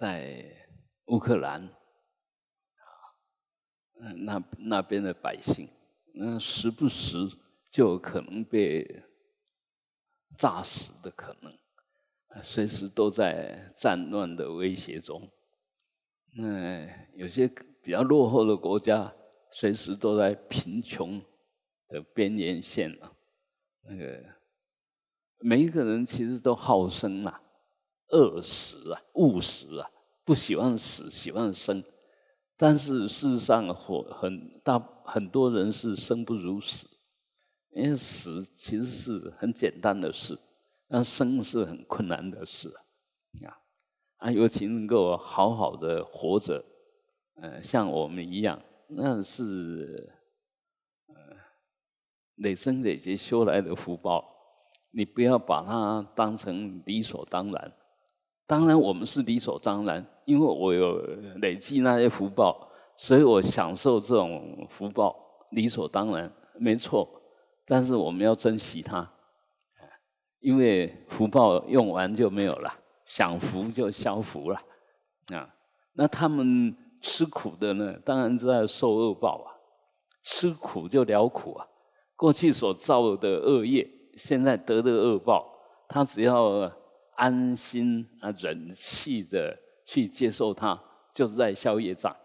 在乌克兰，那那边的百姓，嗯，时不时就可能被炸死的可能，随时都在战乱的威胁中。那有些比较落后的国家，随时都在贫穷的边缘线了。那个每一个人其实都好生啊，饿死啊，误死啊，不喜欢死，喜欢生。但是事实上，很很大很多人是生不如死，因为死其实是很简单的事，但生是很困难的事啊。啊，尤其能够好好的活着，呃，像我们一样，那是呃累生累劫修来的福报。你不要把它当成理所当然。当然，我们是理所当然，因为我有累积那些福报，所以我享受这种福报，理所当然，没错。但是我们要珍惜它，因为福报用完就没有了。享福就消福了，啊，那他们吃苦的呢，当然在受恶报啊。吃苦就了苦啊，过去所造的恶业，现在得的恶报，他只要安心啊忍气的去接受它，就是在消业障。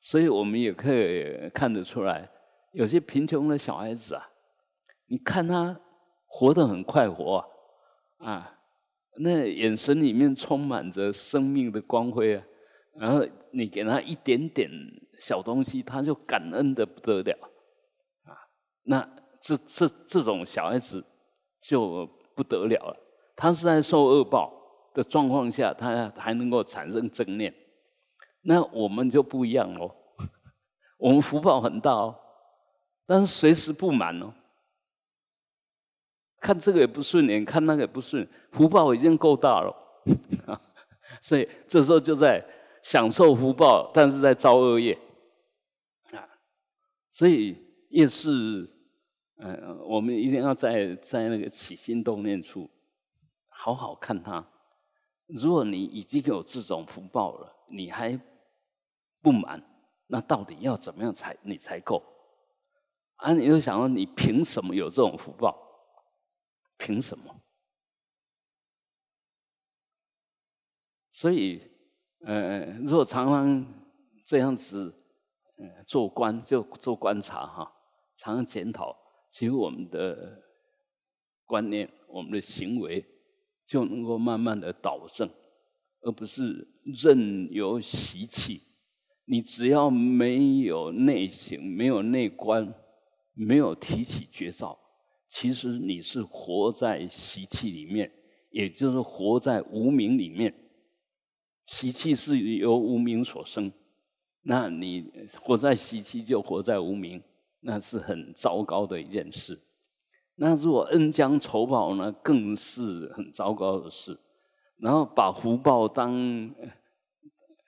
所以我们也可以看得出来，有些贫穷的小孩子啊，你看他活得很快活啊，啊。那眼神里面充满着生命的光辉啊！然后你给他一点点小东西，他就感恩的不得了啊！那这这这种小孩子就不得了了。他是在受恶报的状况下，他还能够产生正念。那我们就不一样喽，我们福报很大哦，但是随时不满哦。看这个也不顺眼，看那个也不顺，福报已经够大了，所以这时候就在享受福报，但是在造恶业啊。所以也是，嗯，我们一定要在在那个起心动念处好好看它。如果你已经有这种福报了，你还不满，那到底要怎么样才你才够？啊，你就想说，你凭什么有这种福报？凭什么？所以，呃，如果常常这样子，呃，做观就做观察哈，常常检讨，其实我们的观念、我们的行为就能够慢慢的导正，而不是任由习气。你只要没有内省、没有内观、没有提起觉照。其实你是活在习气里面，也就是活在无名里面。习气是由无名所生，那你活在习气就活在无名，那是很糟糕的一件事。那如果恩将仇报呢，更是很糟糕的事。然后把福报当，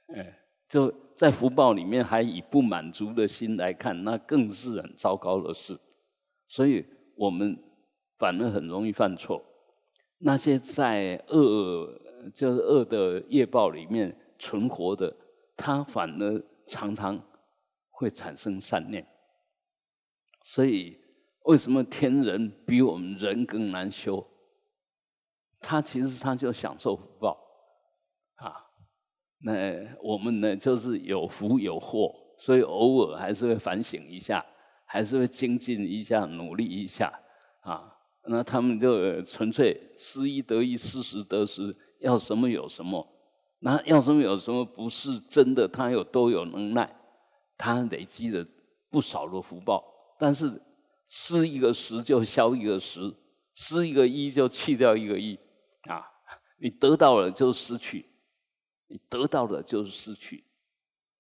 哎，就在福报里面还以不满足的心来看，那更是很糟糕的事。所以。我们反而很容易犯错。那些在恶就是恶的业报里面存活的，他反而常常会产生善念。所以，为什么天人比我们人更难修？他其实他就享受福报啊。那我们呢，就是有福有祸，所以偶尔还是会反省一下。还是会精进一下，努力一下啊。那他们就纯粹失一得一，失时得十，要什么有什么。那要什么有什么，不是真的，他有都有能耐，他累积了不少的福报。但是失一个十就消一个十，失一个一就去掉一个一啊。你得到了就失去，你得到了就是失去，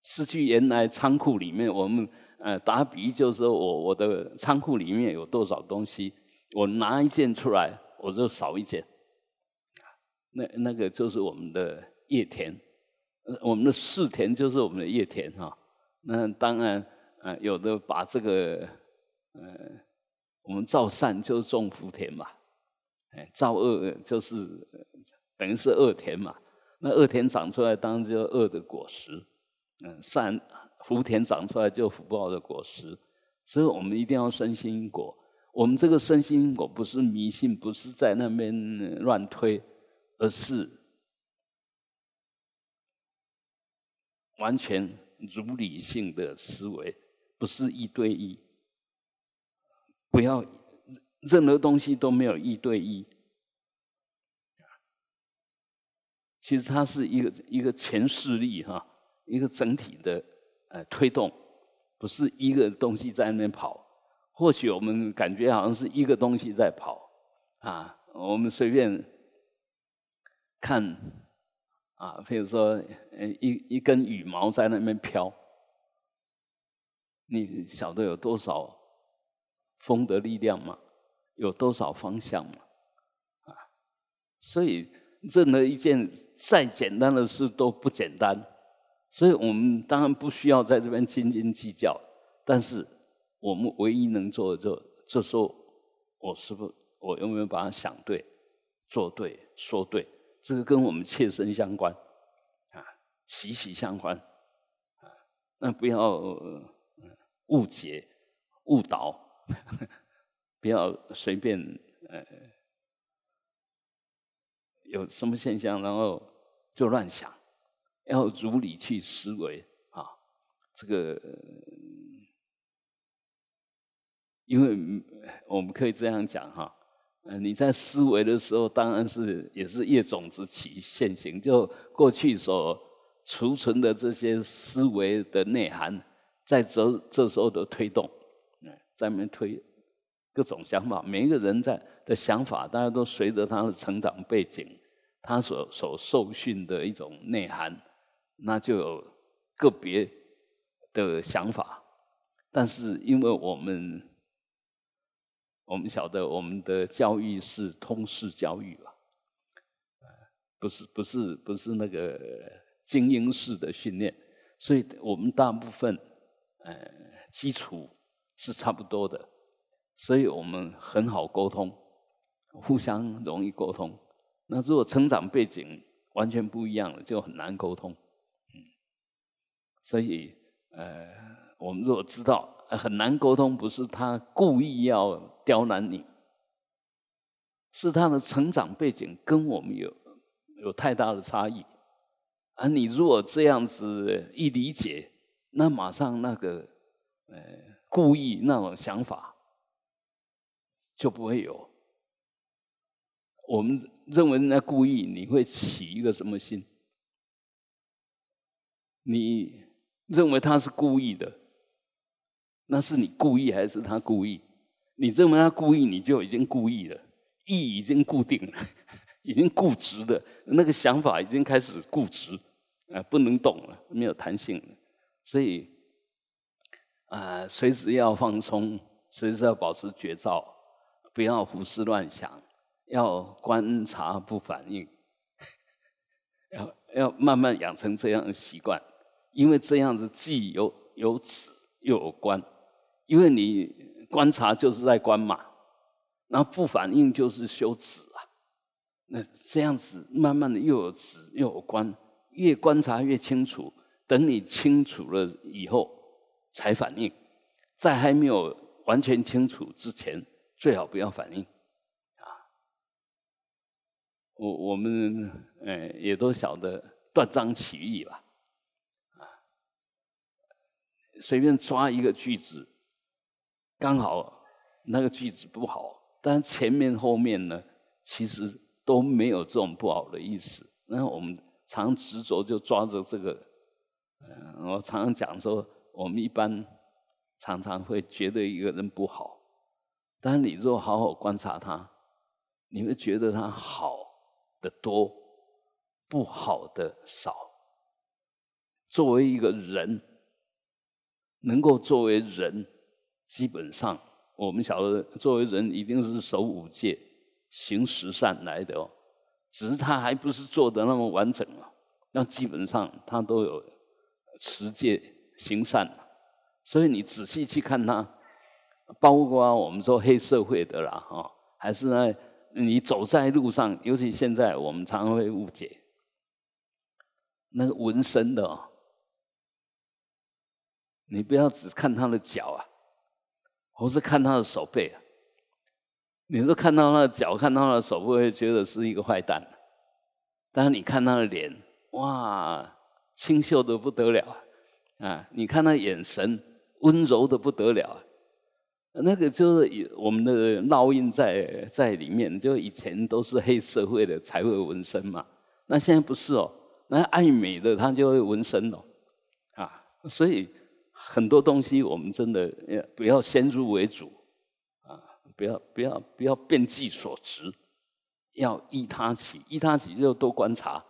失去原来仓库里面我们。呃，打比就是我我的仓库里面有多少东西，我拿一件出来，我就少一件。那那个就是我们的业田，我们的世田就是我们的业田哈。那当然，呃，有的把这个，呃，我们造善就是种福田嘛，哎，造恶就是等于是恶田嘛。那恶田长出来，当然就恶的果实；嗯，善福田长出来就福报的果实。所以我们一定要身心因果。我们这个身心因果，不是迷信，不是在那边乱推，而是完全如理性的思维，不是一对一。不要任何东西都没有一对一。其实它是一个一个全势力哈，一个整体的呃推动，不是一个东西在那边跑。或许我们感觉好像是一个东西在跑啊，我们随便看啊，比如说一一根羽毛在那边飘，你晓得有多少风的力量吗？有多少方向吗？啊，所以。任何一件再简单的事都不简单，所以我们当然不需要在这边斤斤计较。但是我们唯一能做的，就就说我是不，我有没有把它想对、做对、说对？这个跟我们切身相关，啊，息息相关，啊，那不要误解、误导，不要随便呃。有什么现象，然后就乱想，要如理去思维啊。这个，因为我们可以这样讲哈，呃，你在思维的时候，当然是也是业种子起现行，就过去所储存的这些思维的内涵，在这这时候的推动，嗯，在面推各种想法，每一个人在。的想法，大家都随着他的成长背景，他所所受训的一种内涵，那就有个别的想法。但是，因为我们我们晓得我们的教育是通识教育吧，不是不是不是那个精英式的训练，所以我们大部分呃基础是差不多的，所以我们很好沟通。互相容易沟通，那如果成长背景完全不一样了，就很难沟通。嗯，所以呃，我们如果知道很难沟通，不是他故意要刁难你，是他的成长背景跟我们有有太大的差异。而你如果这样子一理解，那马上那个呃故意那种想法就不会有。我们认为人家故意，你会起一个什么心？你认为他是故意的，那是你故意还是他故意？你认为他故意，你就已经故意了，意已经固定了，已经固执的那个想法已经开始固执，啊，不能动了，没有弹性了。所以啊，随时要放松，随时要保持觉照，不要胡思乱想。要观察不反应，要要慢慢养成这样的习惯，因为这样子既有有止又有观，因为你观察就是在观嘛，然后不反应就是修止啊，那这样子慢慢的又有止又有观，越观察越清楚，等你清楚了以后才反应，在还没有完全清楚之前，最好不要反应啊。我我们呃也都晓得断章取义吧，啊，随便抓一个句子，刚好那个句子不好，但前面后面呢，其实都没有这种不好的意思。那我们常执着就抓着这个，嗯，我常常讲说，我们一般常常会觉得一个人不好，但你若好好观察他，你会觉得他好。的多，不好的少。作为一个人，能够作为人，基本上我们晓得，作为人一定是守五戒、行十善来的哦。只是他还不是做的那么完整啊。那基本上他都有持戒行善，所以你仔细去看他，包括我们说黑社会的啦，哈，还是那。你走在路上，尤其现在，我们常常会误解。那个纹身的，你不要只看他的脚啊，或是看他的手背啊。你都看到他的脚，看到他的手，不会觉得是一个坏蛋。但是你看他的脸，哇，清秀的不得了啊！你看他眼神，温柔的不得了。那个就是我们的烙印在在里面，就以前都是黑社会的才会纹身嘛。那现在不是哦，那爱美的他就会纹身哦，啊，所以很多东西我们真的不要先入为主啊。不要不要不要变计所值，要依他起，依他起就多观察，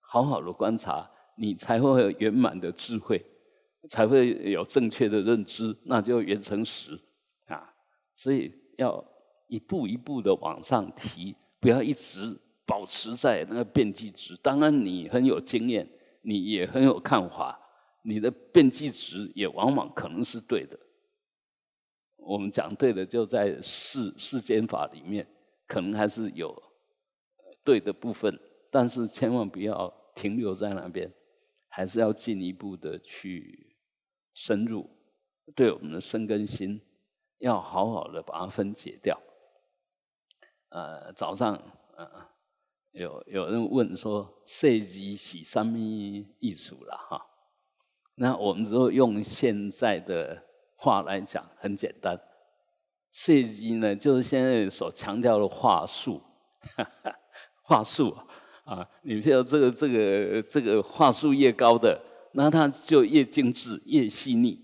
好好的观察，你才会有圆满的智慧，才会有正确的认知，那就圆成实啊。所以要一步一步的往上提，不要一直保持在那个变计值。当然你很有经验，你也很有看法，你的变计值也往往可能是对的。我们讲对的，就在世世间法里面，可能还是有对的部分，但是千万不要停留在那边，还是要进一步的去深入，对我们的生根心，要好好的把它分解掉。呃，早上呃有有人问说，设计是什么艺术了哈？那我们就用现在的。话来讲很简单，设计呢就是现在所强调的话术，话术啊，你知道这个这个这个话术越高的，那它就越精致越细腻。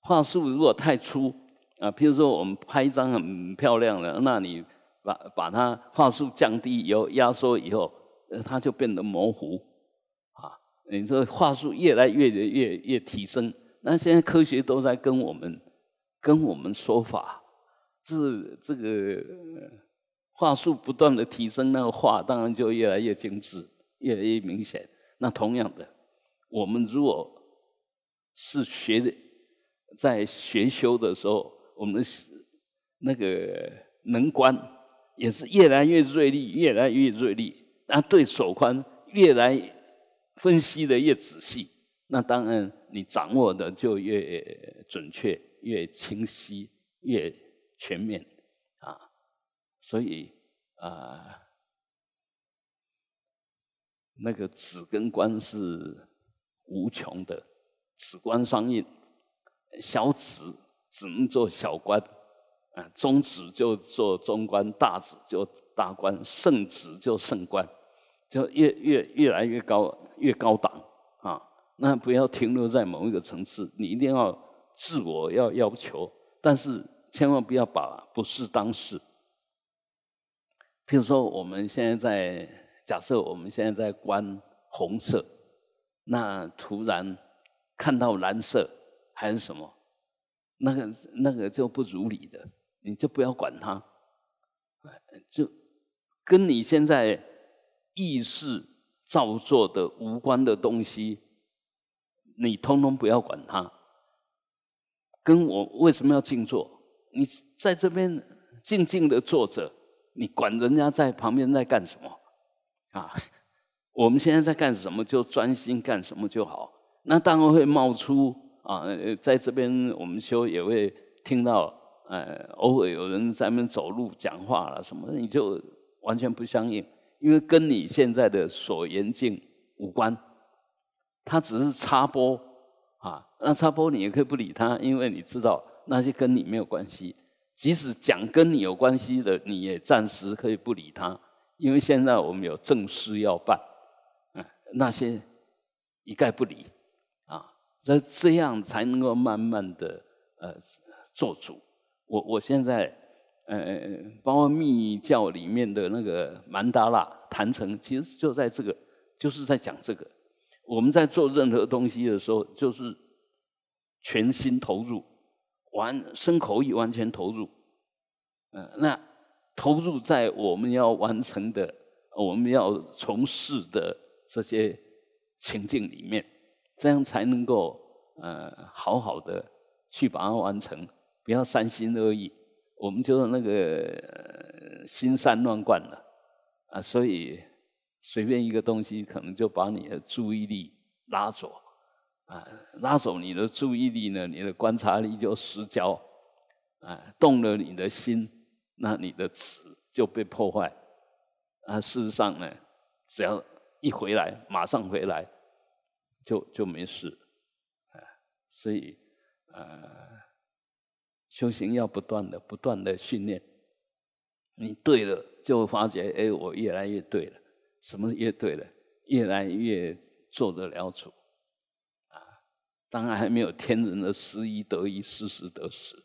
话术如果太粗啊，譬如说我们拍一张很漂亮的，那你把把它话术降低以后压缩以后，它就变得模糊啊。你这话术越来越越越提升。那现在科学都在跟我们跟我们说法，是这个话术不断的提升，那个话当然就越来越精致，越来越明显。那同样的，我们如果是学在学修的时候，我们那个能观也是越来越锐利，越来越锐利。那对手宽越来分析的越仔细，那当然。你掌握的就越准确、越清晰、越全面！所以啊，那个子跟官是无穷的，子官双印，小子只能做小官啊，中子就做中官，大子就大官，圣子就圣官，就越越越来越高，越高档啊！那不要停留在某一个层次，你一定要自我要要求，但是千万不要把不是当事。譬如说，我们现在在假设我们现在在观红色，那突然看到蓝色还是什么，那个那个就不如理的，你就不要管它，就跟你现在意识造作的无关的东西。你通通不要管它，跟我为什么要静坐？你在这边静静的坐着，你管人家在旁边在干什么？啊，我们现在在干什么？就专心干什么就好。那当然会冒出啊，在这边我们修也会听到，呃，偶尔有人在那边走路讲话了什么，你就完全不相应，因为跟你现在的所言境无关。他只是插播啊，那插播你也可以不理他，因为你知道那些跟你没有关系。即使讲跟你有关系的，你也暂时可以不理他，因为现在我们有正事要办，嗯，那些一概不理啊。这这样才能够慢慢的呃做主。我我现在呃，包括密教里面的那个曼达拉坛城，其实就在这个，就是在讲这个。我们在做任何东西的时候，就是全心投入，完身口意完全投入。嗯，那投入在我们要完成的、我们要从事的这些情境里面，这样才能够呃好好的去把它完成，不要三心二意。我们就是那个呃心散乱灌了啊，所以随便一个东西可能就把你的注意力拉走，啊，拉走你的注意力呢，你的观察力就失焦，啊，动了你的心，那你的词就被破坏。啊，事实上呢，只要一回来，马上回来，就就没事，啊，所以，呃，修行要不断的、不断的训练。你对了，就发觉，哎，我越来越对了。什么越对了？越来越做得了主，当然还没有天人的失一得一，失时得十，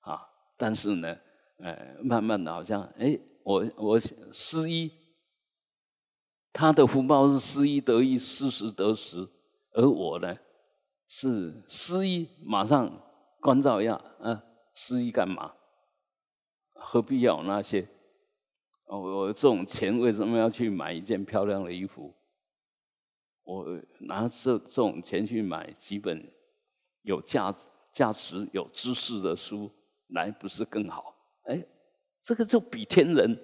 啊，但是呢，呃，慢慢的好像，哎，我我失一。他的福报是失一得一，失时得十，而我呢是失一，马上关照一下，啊，失一干嘛？何必要那些？我我这种钱为什么要去买一件漂亮的衣服？我拿这这种钱去买几本有价值价值、有知识的书来，不是更好？哎，这个就比天人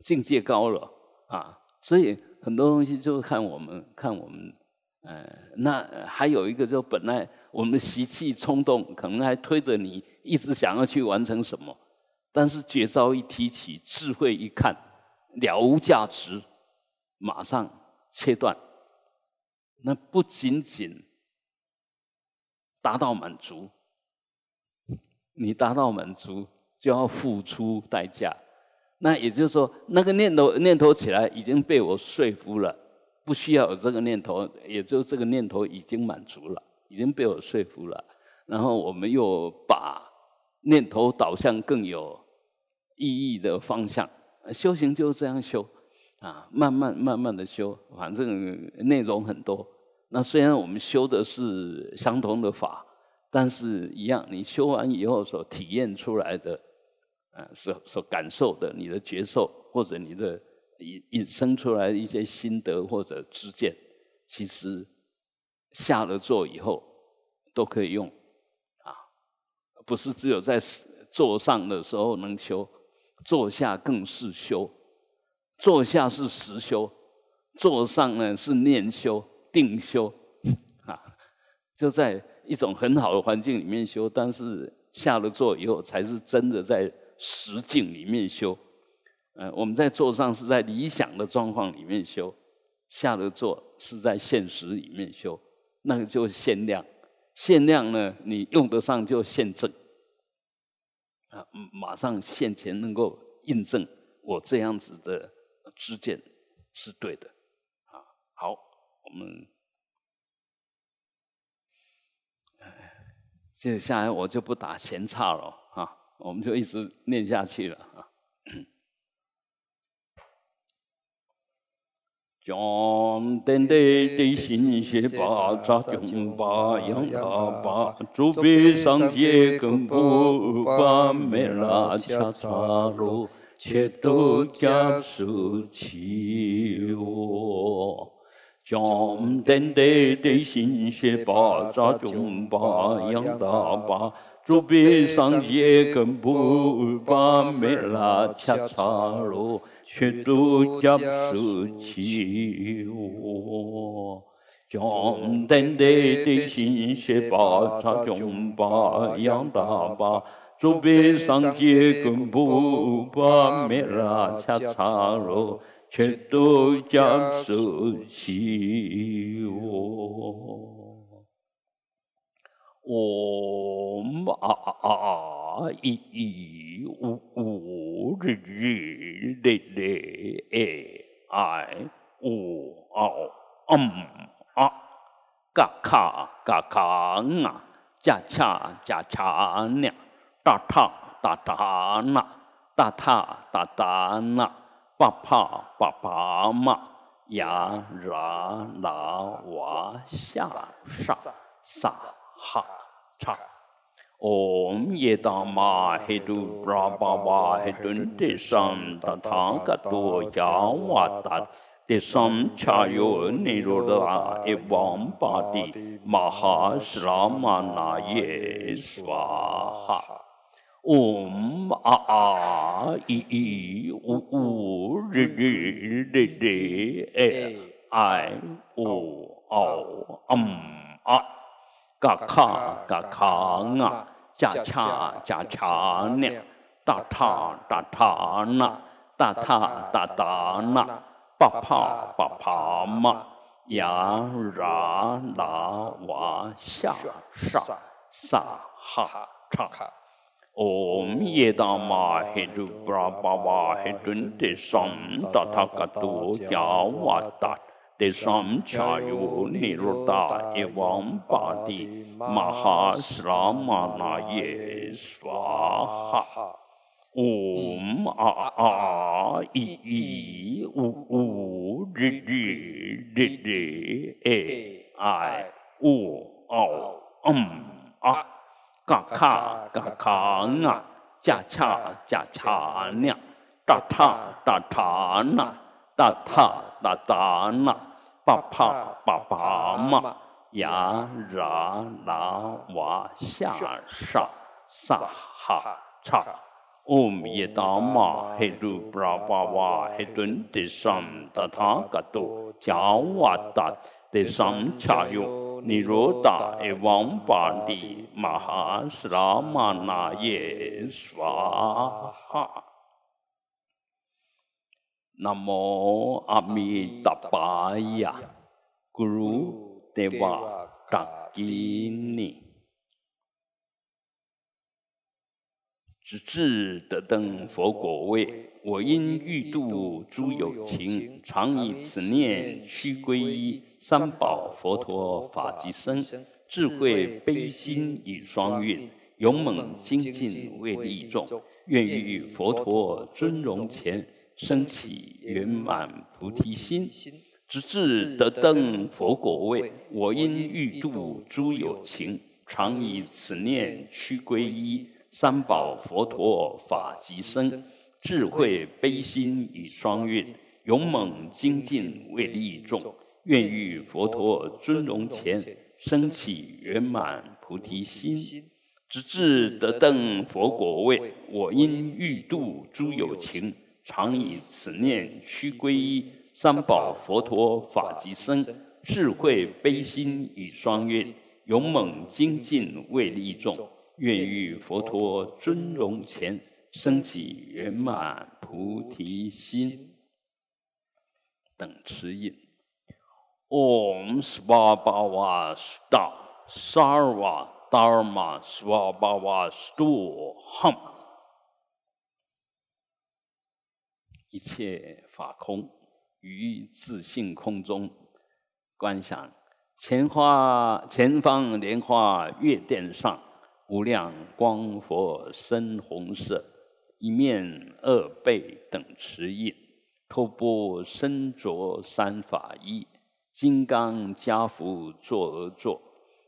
境界高了啊！所以。很多东西就看我们，看我们，呃，那还有一个就本来我们习气冲动，可能还推着你一直想要去完成什么，但是绝招一提起，智慧一看，了无价值，马上切断。那不仅仅达到满足，你达到满足就要付出代价。那也就是说，那个念头念头起来已经被我说服了，不需要有这个念头，也就这个念头已经满足了，已经被我说服了。然后我们又把念头导向更有意义的方向，修行就是这样修啊，慢慢慢慢的修，反正内容很多。那虽然我们修的是相同的法，但是一样，你修完以后所体验出来的。啊，所所感受的，你的觉受，或者你的引引生出来的一些心得或者知见，其实下了座以后都可以用啊，不是只有在坐上的时候能修，坐下更是修，坐下是实修，坐上呢是念修、定修。啊，就在一种很好的环境里面修，但是下了座以后才是真的在。实境里面修，呃，我们在座上是在理想的状况里面修，下了座是在现实里面修，那个就是限量，限量呢，你用得上就现证，啊，马上现前能够印证我这样子的知见是对的，啊，好，我们，接下来我就不打闲岔了啊。我们就一直念下去了啊！将等待的心血把扎中把养大把，竹笔上结根部把没拉恰插落，切都加手起我。将等待的心血把扎中把养大把。竹笔上结根不把梅拉恰插落，却都夹手起我。将等待的心血把插中把养大把，竹笔上结根不把梅拉恰插落，却都夹手起我。嗡啊一一呜呜日日嘞嘞哎哎呜嗷嗯啊嘎卡嘎卡啊加恰加恰呢哒塔哒哒那哒塔哒哒那巴帕巴帕嘛呀啦啦哇下上上。哈查，唵耶达玛嘿嘟布拉巴巴嘿顿德桑达他嘎多呀瓦达德桑恰哟尼罗达耶王巴蒂玛哈斯拉玛那耶娑哈，嗡啊啊咦咦呜呜日日日日哎哎呜哦嗯啊嘎卡嘎卡啊恰恰恰恰呢哒 ओम येदामा हेतु प्रापवा हेतुन तेसम तथागतो यावाता तेसम छायो निरुता एवं पाति महाश्रामणाय स्वाहा ओम आ आ इ इ उ उ रि रि डि डि ए आई उ औ अम आ 嘎卡嘎卡啊，加恰加恰呢，哒塔哒塔呢，哒塔哒塔呢，巴帕巴帕嘛，呀啦啦哇下沙萨哈查，嗡耶达玛嘿鲁布拉巴哇嘿顿的桑达塔嘎多加瓦达。的上恰哟，尼罗达耶王巴利玛哈斯拉玛那耶娑哈。南无阿弥达巴呀，咕噜德瓦嘎吉尼。直至得等佛果位，我因欲度诸有情，常以此念须皈依三宝佛陀法及僧，智慧悲心以双运，勇猛精进为利众，愿于佛陀尊容前升起圆满菩提心。直至得登佛果位，我因欲度诸有情，常以此念须皈依。三宝佛陀法及僧，智慧悲心以双运，勇猛精进为利众，愿遇佛陀尊容前升起圆满菩提心，直至得登佛果位。我因欲度诸有情，常以此念须皈依三宝佛陀法及僧，智慧悲心以双运，勇猛精进为利众。愿遇佛陀尊容前升起圆满菩提心等词印。Om s v a b a s t a Sarva Dharma Svabhwastu Hm。一切法空，于自性空中观想。前花前方莲花月殿上，无量光佛深红色，一面二背等持印，托钵身着三法衣，金刚加福坐而坐，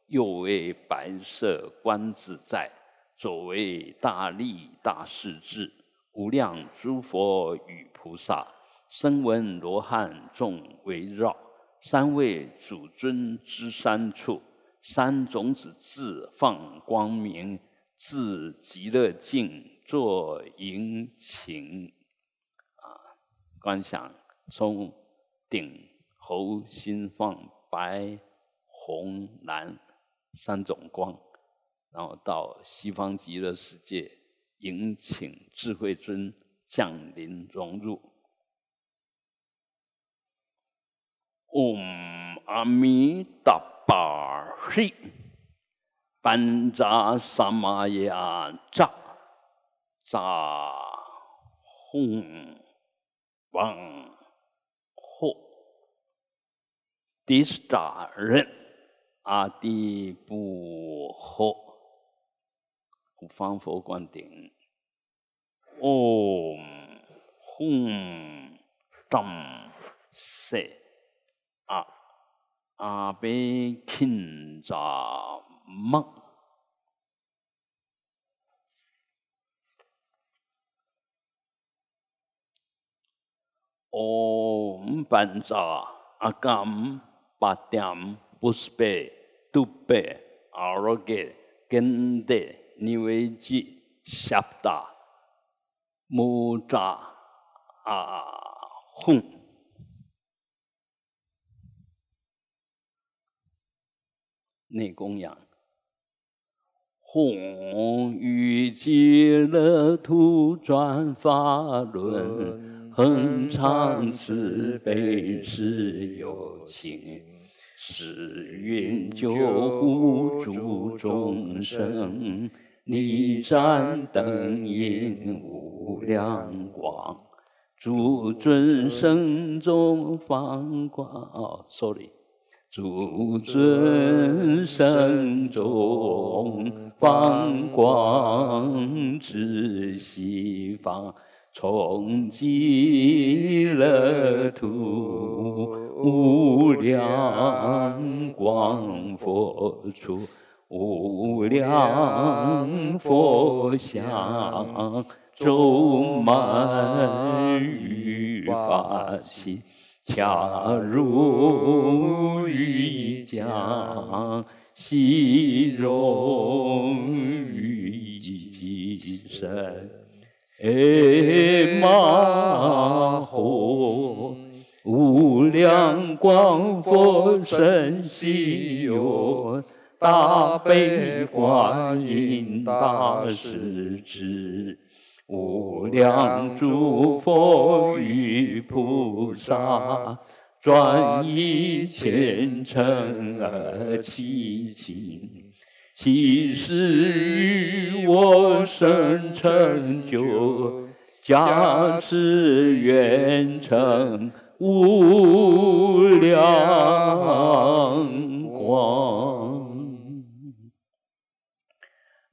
右为白色观自在，左为大力大势至，无量诸佛与菩萨，声闻罗汉众围绕，三位主尊之三处。三种子自放光明，自极乐境作迎请啊！观想从顶喉心放白、红、蓝三种光，然后到西方极乐世界迎请智慧尊降临融入。嗡阿弥达。巴嘿，班扎萨玛呀扎扎吽王吽，第十扎人阿底布吽，方佛灌顶，唵吽张塞啊。阿贝钦扎梦，唵班扎阿甘巴点布斯贝杜贝阿罗给根德尼维吉夏达木扎啊吽，内供养。弘于极乐土转法轮，恒常慈悲是有情，是愿救护诸众生，离山灯引无量光，诸尊生中放光。哦，sorry。诸尊圣众放光至西方，从极乐土无量光佛出，无量佛像周满于法器。恰如玉浆，细融于己身。哎嘛吽，无量光佛身西哟，大悲观音大势至。无量诸佛与菩萨，专以虔诚而祈请，其实与我生成就，加持愿成无量光。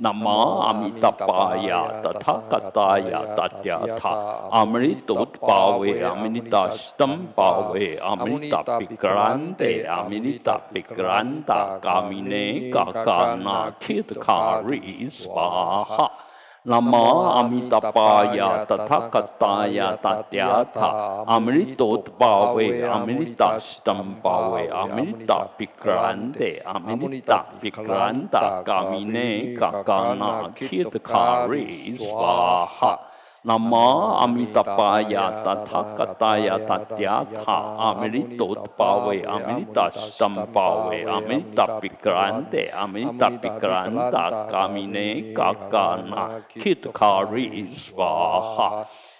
نمامی تپایا تتھا کتایا تتیا تھا امرت امنتاستم پاوے امرتا پکرانتے امنتا پکرانتا کامنے کاکانا کھت کھاری سواہا नमो अमितपाय तथाकताय तत्याथ अमृतोत्पावे अमृताष्टम पावे अमृता पिक्रांते अमृता पिक्रांता कामिने काकाना खेत खारे स्वाहा นามอมิตปายาตถากตายาติยาธาอมิริโตตปาเวอมิริตัสตัมปาเวอมิริตปิกรันเตอมิริตปิกรันตากามิเนกากานาคิตคาริสวาหะ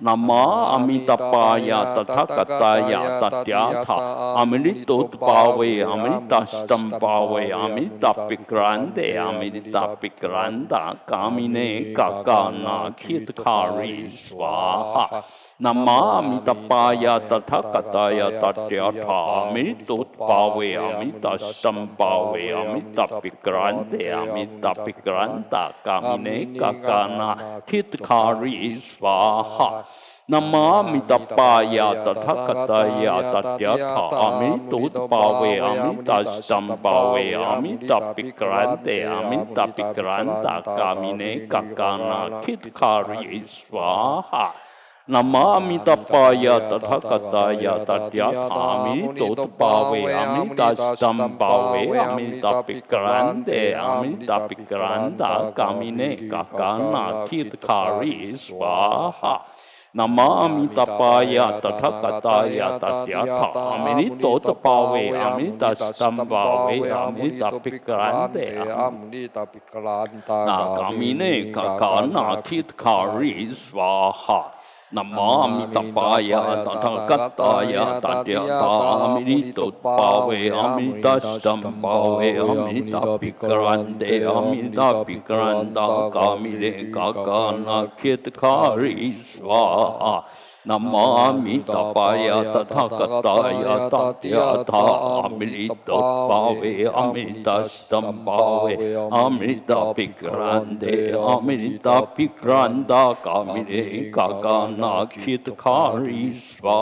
نمامی تپایا تتھا کتایا تتیا تھا امرتوت پاوے امرتاستم پاوے امرتا پکراندے امرتا پکراندا کامنے นมามิตปายาตถกตายาตเดียถามิตุตปาเวอมิตาสตัมปาเวอมิตาปิกรันเตอมิตาปิกรันตากามิเนกกานาทิตคาริสวาหะนามามิตปายาตถกตายาตถยถาอมิตุตปาเวอมิตาสตัมปาเวอมิตาปิกรันเตอมิตาปิกรันตากามิเนกกานาคิดคาริสวาหะ نم تپایا تٹایا تطیا توت پاو تم پا کر دے آپ خا س نم تپایا تٹایا توت پاو تم پاو تا کردے کا 남마미타파야 다타가타야 다티야타아미리토파웨 아미리타시탐파웨 아미리타피카란데 아미리타피카란다 까미레 까까나 케트카리 스와하 نمتا پایا تتھا تتایا تا امتا پاو امتستندے امر پیکردے کا شیت خالی سو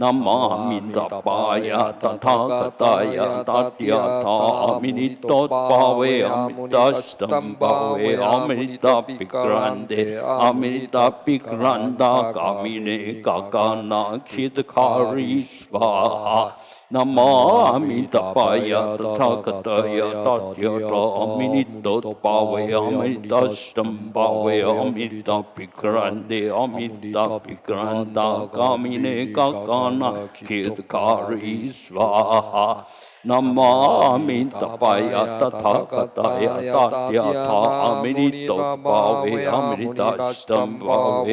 नमामि तपाय तथागताय तत्यथामिनि तत्पावे अमृतस्तं भवे अमृतापिक्रान्ते अमृतापिक्रान्ता कामिने काकानाखितकारी स्वाहा नमामि तपाय तथागताय तात्यरामि नित्तोत्पावयामि तष्टं पावयामि तपिक्रान्ते अमितापिक्रान्ताकामिने काकाना खेदकारी स्वाहा نم امیتا تتھا کتایا امر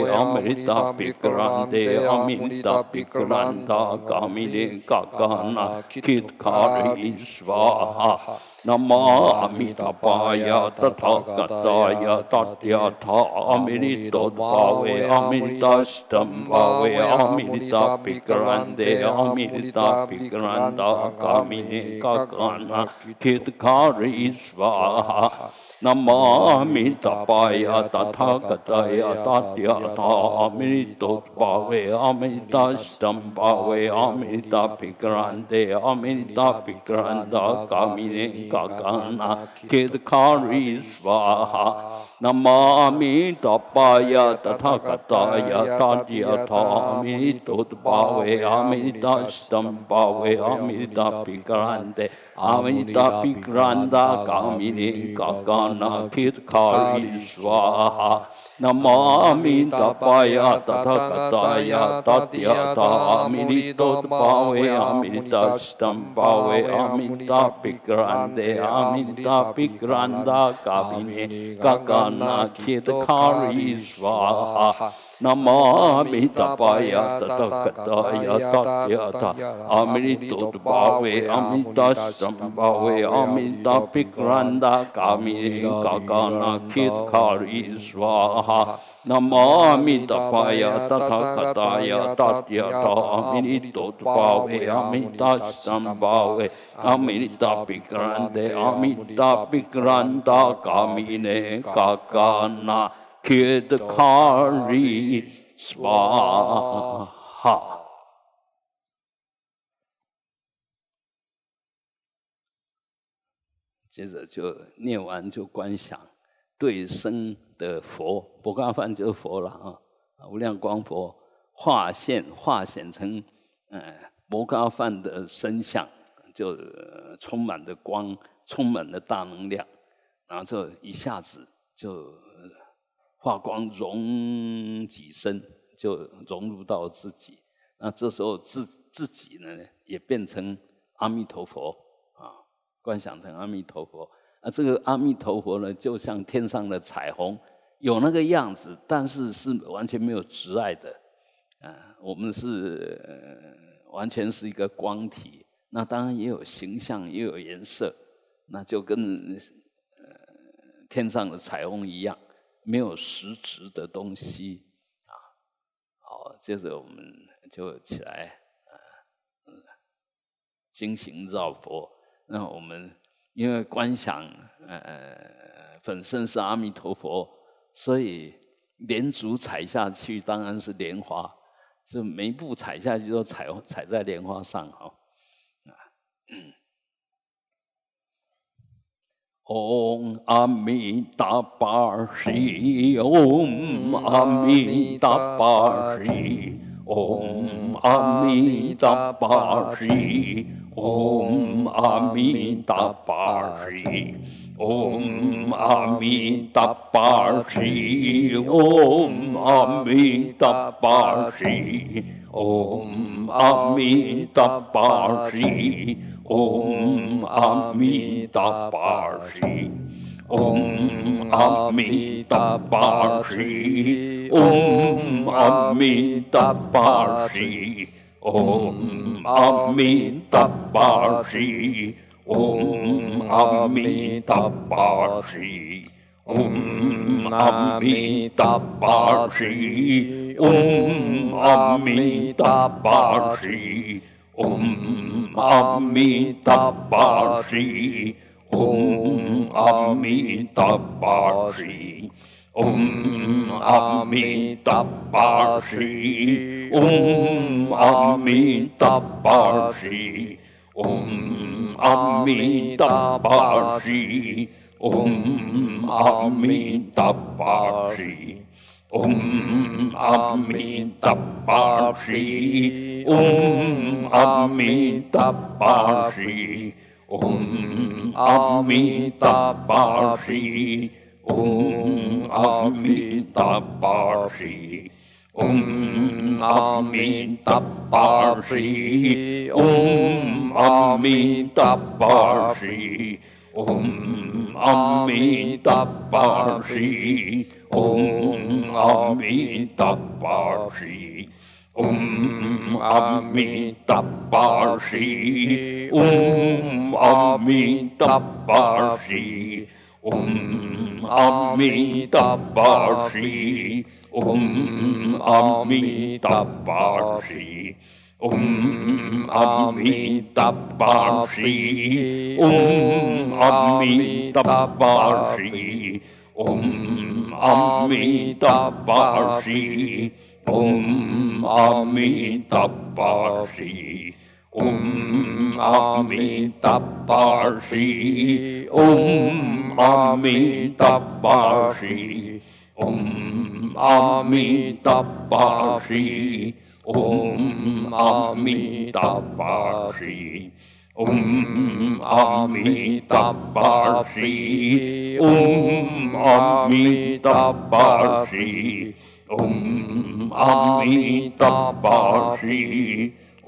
ومتا پیکرندے امیتا پیکرند کام کا سو نمامی تپایا تتھا گتایا تتیا تھا آمینی تودباوے آمینی تشتمباوے آمینی تاپکراندے آمینی تاپکراندہ کامینی کاکانا کھتکاری سواہا نما تا پایا تفا کتایا تاتیہ تھا امر توت پاوے امیتا استم پاوے امیتا پکران دے امر تا پیکراندہ کا می کا نماں تاپایا تفا کتایا تاطیہ تھا امی توت پاوے امیتا استم پا وے امیتا پکڑاندے अमिता पिक्रांदा कामिनी काकाना फिरकारी स्वाहा नमामि तपाय तथगताय तत्यतामिरितोद्भावे अमिताष्टं भावे अमिता पिक्रान्ते अमिता पिक्रान्दा कामिनी काकाना खितकारी स्वाहा نمام تپایا تقا کتایا تاتیہ امر توت پاو امیتا چم پاو امیتا پک ردا کام کا سوا نما مپایا تفا کتایا تاتیا تھا امر توت پاو امیتا چم پاو امرتا پک رد امیتا پیک ردا کا مکان kill the car is far 接着就念完就观想对身的佛摩伽饭就是佛了啊无量光佛化现化显成嗯摩伽饭的身像就充满着光充满了大能量然后就一下子就化光融己身，就融入到自己。那这时候自自己呢，也变成阿弥陀佛啊，观想成阿弥陀佛。啊，这个阿弥陀佛呢，就像天上的彩虹。有那个样子，但是是完全没有执爱的，啊，我们是完全是一个光体，那当然也有形象，也有颜色，那就跟呃天上的彩虹一样，没有实质的东西啊。好，接着我们就起来，呃，精行绕佛。那我们因为观想，呃，本身是阿弥陀佛。所以莲足踩下去当然是莲花，就每一步踩下去都踩踩在莲花上哈。啊，唵阿弥达巴悉，唵阿弥达巴悉，唵阿弥达巴悉，唵阿弥达巴悉，唵阿弥达巴悉，唵阿弥达巴悉，唵阿弥达巴悉。Om Amita Parshi. Om Amita Parshi. Om Amita Parshi. Om Amita Parshi. Om Amita Parshi. Om Amita Parshi. Om Amita Parshi. Om Om Om Amitabhashi Om Amitabhashi Om Amitabhashi Om Amitabhashi Om Amitabhashi آپ تاسی تا پاسی ام آسی تارسی تا پاسی ام آپی Om Amitabhashi. Om Amitabhashi. Om Amitabhashi. Om Amitabhashi. Om Amitabhashi. Om Amitabhashi. Om Amitabhashi. پاسی تپاسی تاسی تاپاسی پاسی Om Amitabha Amitabhashi Om Amitabha Amitabhashi Om Amitabha Amitabhashi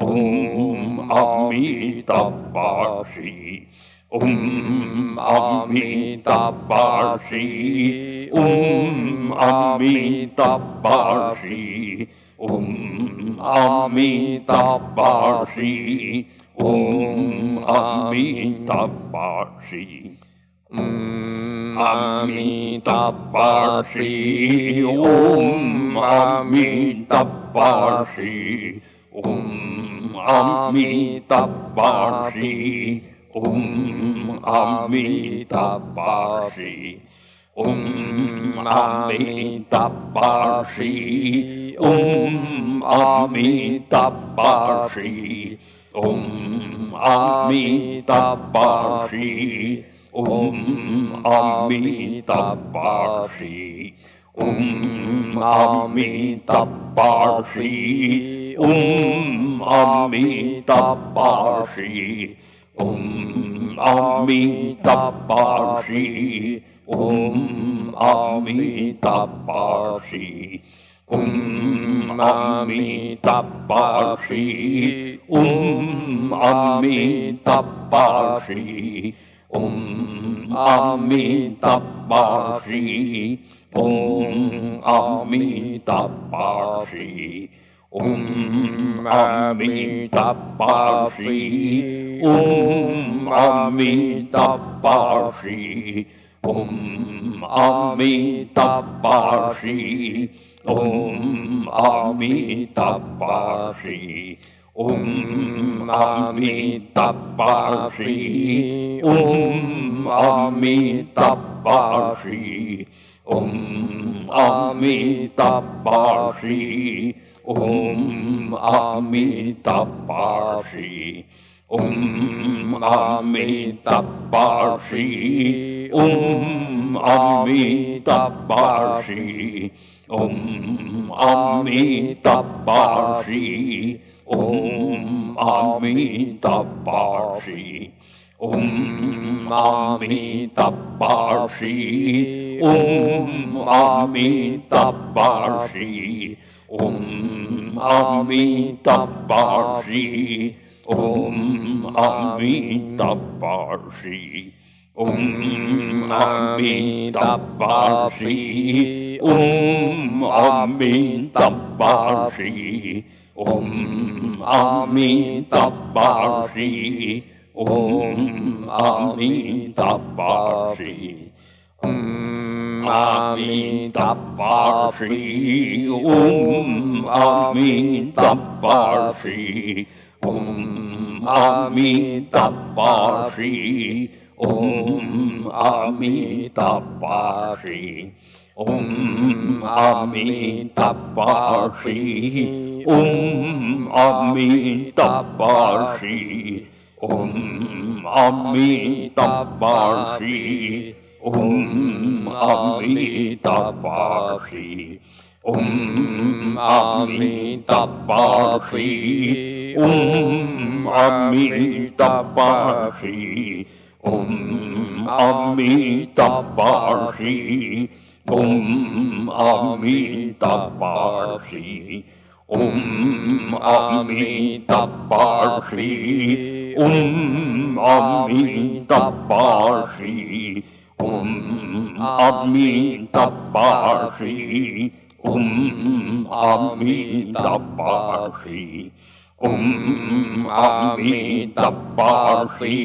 Om Amitabha Amitabhashi Om Amitabha Amitabhashi Om Amitabha Amitabhashi Om Amitabha Amitabhashi Om Amitabhashi. Amitabhashi. Om Amitabhashi. Om Amitabhashi. Om Amitabhashi. Om Amitabhashi. Om Amitabhashi. Om Amitabha Shri. Om Amitabha Shri. Om Amitabha Shri. Om Amitabha Shri. Om Amitabha Shri. Om Amitabha Shri. ام امی تپاشی ام ام امی تپاشی ام ॐ आमि तपासि ॐ आमि तपासि ॐ आमि तपासि ॐ आमि तपासि ॐ आमि तपासि ॐ आमि तपासि ॐ आमि तपासि پاری تاری تیم آپ آمی تاری تب پارسی ام امی تباشی ام امی تباشی ام امی تباشی ام امی تباشی ام امی تباشی ام امی تباشی ام امی تباشی پاسیپاسی امیتا پاسی تاثی ام عمتا پاسی ام آپاسی امیتاپاسی Om Amitabhashi. Om Amitabhashi. Om Amitabhashi. Om Amitabhashi. Om Amitabhashi. Om Amitabhashi. ام امی تپاشی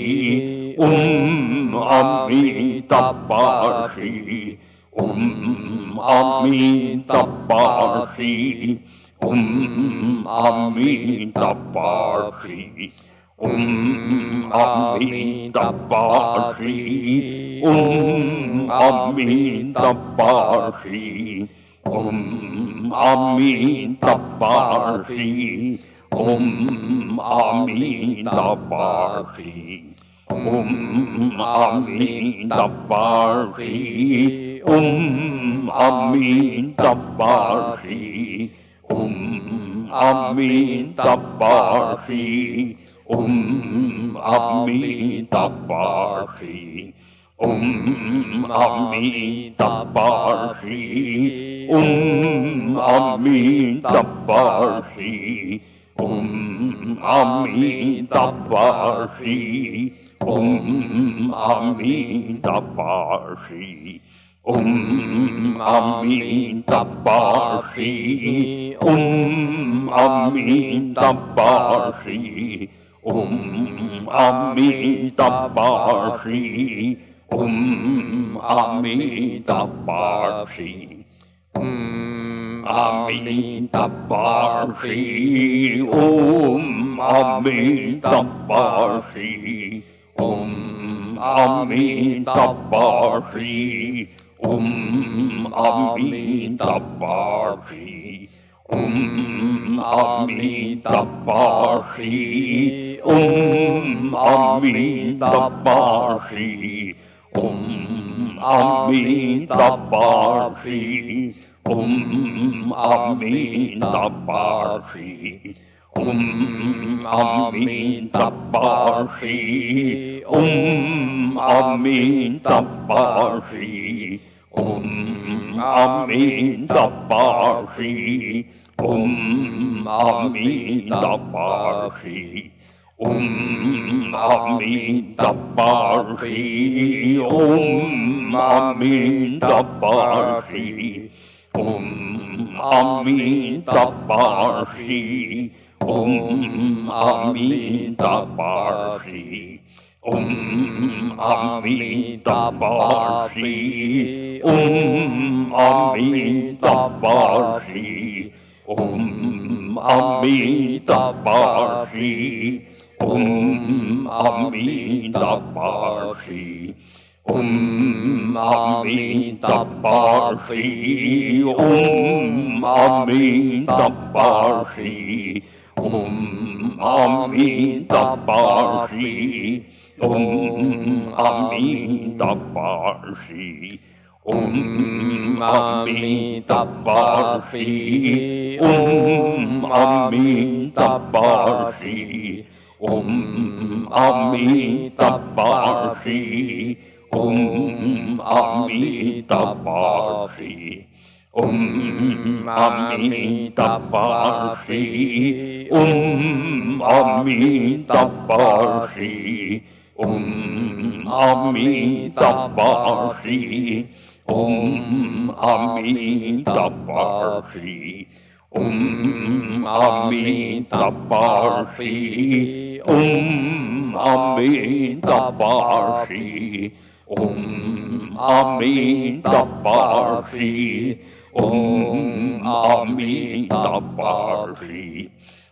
ام امی تپاشی ام امی تپاشی ام امی تپاشی ام امی تپاشی ام امی تپاشی ام امی تپاشی ام امین باقی ام امین باقی ام امین باقی ام امین باقی ام امین باقی ام امی تباشی ام امی تباشی ॐ अमितपाषि ॐ अमितपाषि ॐ अमितपाषि ॐ अमितपाषि ॐ अमितपाषि ॐ अमितपाषि ॐ Amitabha Shri, Om Amitabha Shri, Om Amitabha Shri, Om Amitabha Shri, Om Amitabha Shri, Om Amitabha Shri, Om Amitabha Shri, Om Amitabha Shri, Om Amintabhashi. Om Amintabhashi. Om Amintabhashi. Om Amintabhashi. Om Amintabhashi. Om Amintabhashi. Om Amintabhashi. Um, Om Amitabhashi, Om um, Amitabhashi, Om um, Amitabhashi, Om Amitabhashi, Om Amitabhashi, Om Amitabhashi. Om Amitabhashi, Om Amitabhashi, Om Amitabhashi, Om Amitabhashi, Om Amitabhashi, Om Amitabhashi, Om Amitabhashi, ام امی تباشی ام امیتا تباشی ام امیتا تباشی ام امی تباشی ام امی تباشی ام امیتا تباشی ام امیتا تباشی Om Amitabhavi. Om Amitabhavi.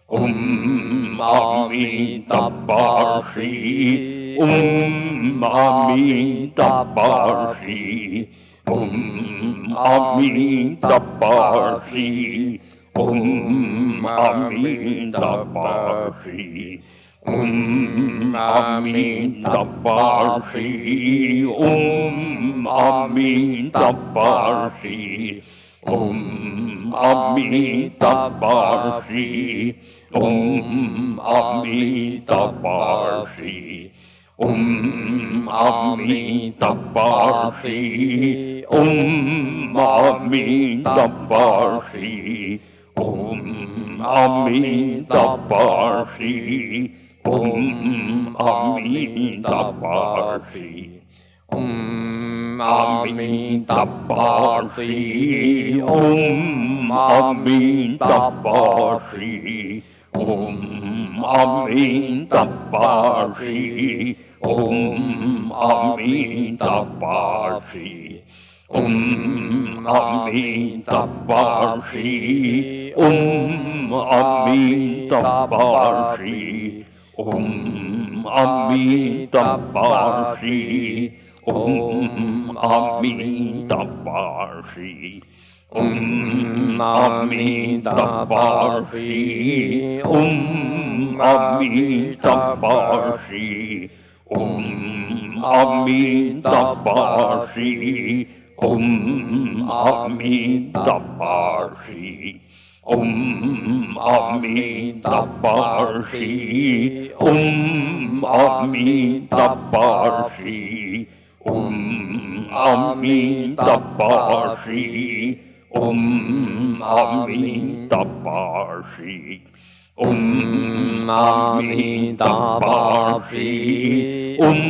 Om Amitabhavi. Om Amitabhavi. Om Amitabhavi. Om Amitabhavi. Om ام آمین تپاشی ام آمین تپاشی ام آمین تپاشی ام آمین تپاشی ام آمین تپاشی ام آمین تپاشی ام آمین تپاشی Om Amitabharti. Om Amitabharti. Om Amitabharti. Om Amitabharti. Om Amitabharti. Om Amitabharti. Om Amitabharti. ॐ अमितपार्षि ॐ अमितपार्षि ॐ अमितपार्षि ॐ अमितपार्षि ॐ अमितपार्षि ॐ अमितपार्षि ॐ अमितपार्षि ॐ अमितपार्षि ॐ अमितपार्षि ॐ अमितपार्षि ॐ अमितपार्षि ॐ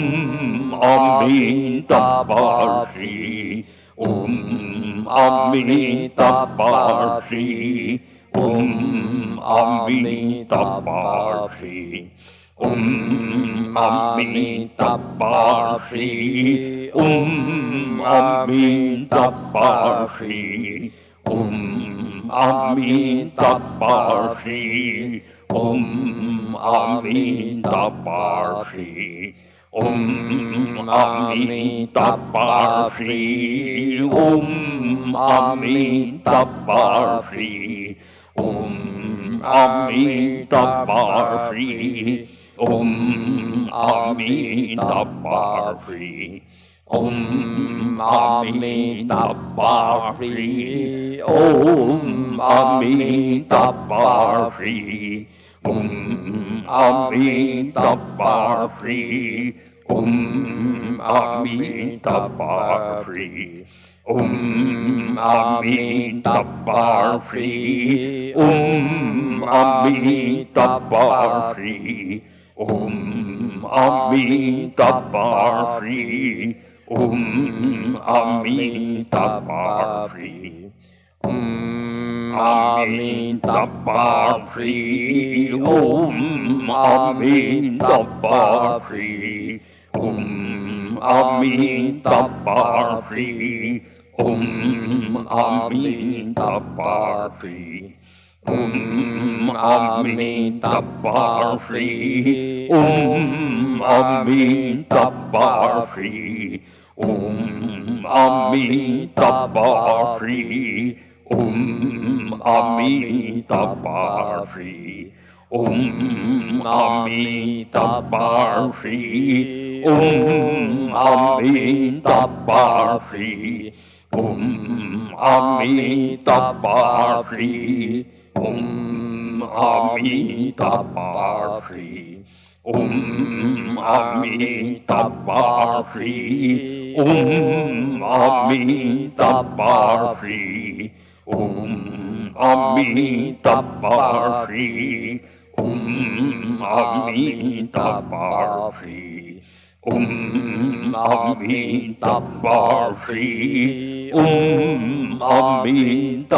अमितपार्षि ॐ Amitabashi, Om Amitabashi, Om Amitabashi, Om Amitabashi, Om Amitabashi, Om Amitabashi. می تاسی تارشی ام تارشی ام آشی ام آئی داسی امی تارسی داشی Um, Om Amitabha Shri Om um, Amitabha Shri Om um, Amitabha Shri Om Amitabha Shri Om Amitabha Shri Om Amitabha Shri Om Amitabha Shri Om Amitabha Amitabhari. Om Amitabha Amitabhari. Om Amitabha Amitabhari. Om Amitabha Amitabhari. Om Amitabha Amitabhari. Om Amitabha Amitabhari. ام امیت باشی ام امیت باشی ام امیت باشی ام امیت باشی ام امیت باشی Om Amitabhashi. Om Amitabhashi. Om Amitabhashi.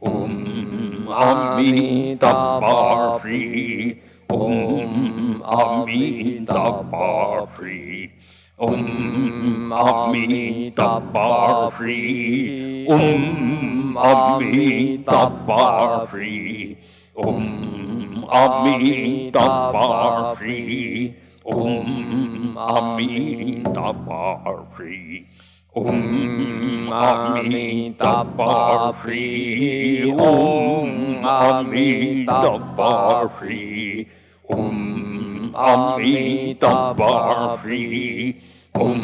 Om Amitabhashi. Om Amitabhashi. Om Amitabhashi. Om Amitabhashi. Om Amitabhari. Om Amitabhari. Om Amitabhari. Om Amitabhari. Om Amitabhari. Om Amitabhari. Om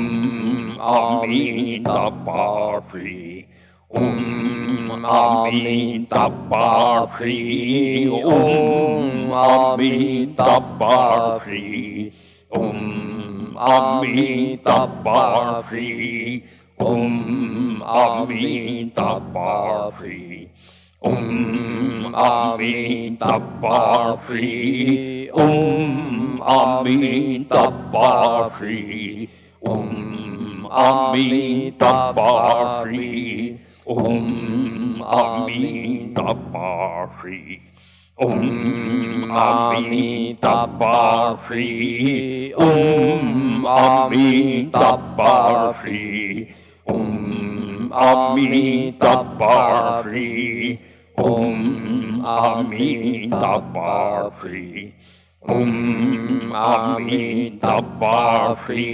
Amitabhari. Om Amitabha Free. Om Amitabha Free. Om Amitabha Free. Om Amitabha Free. Om Amitabha Free. Om Amitabha Free. Om Amitabha Free. ওম আমি তাপাসি ওম আমি তাপাসি ওম আমি তাপাসি ওম আমি তাপাসি ওম আমি তাপাসি ওম আমি তাপাসি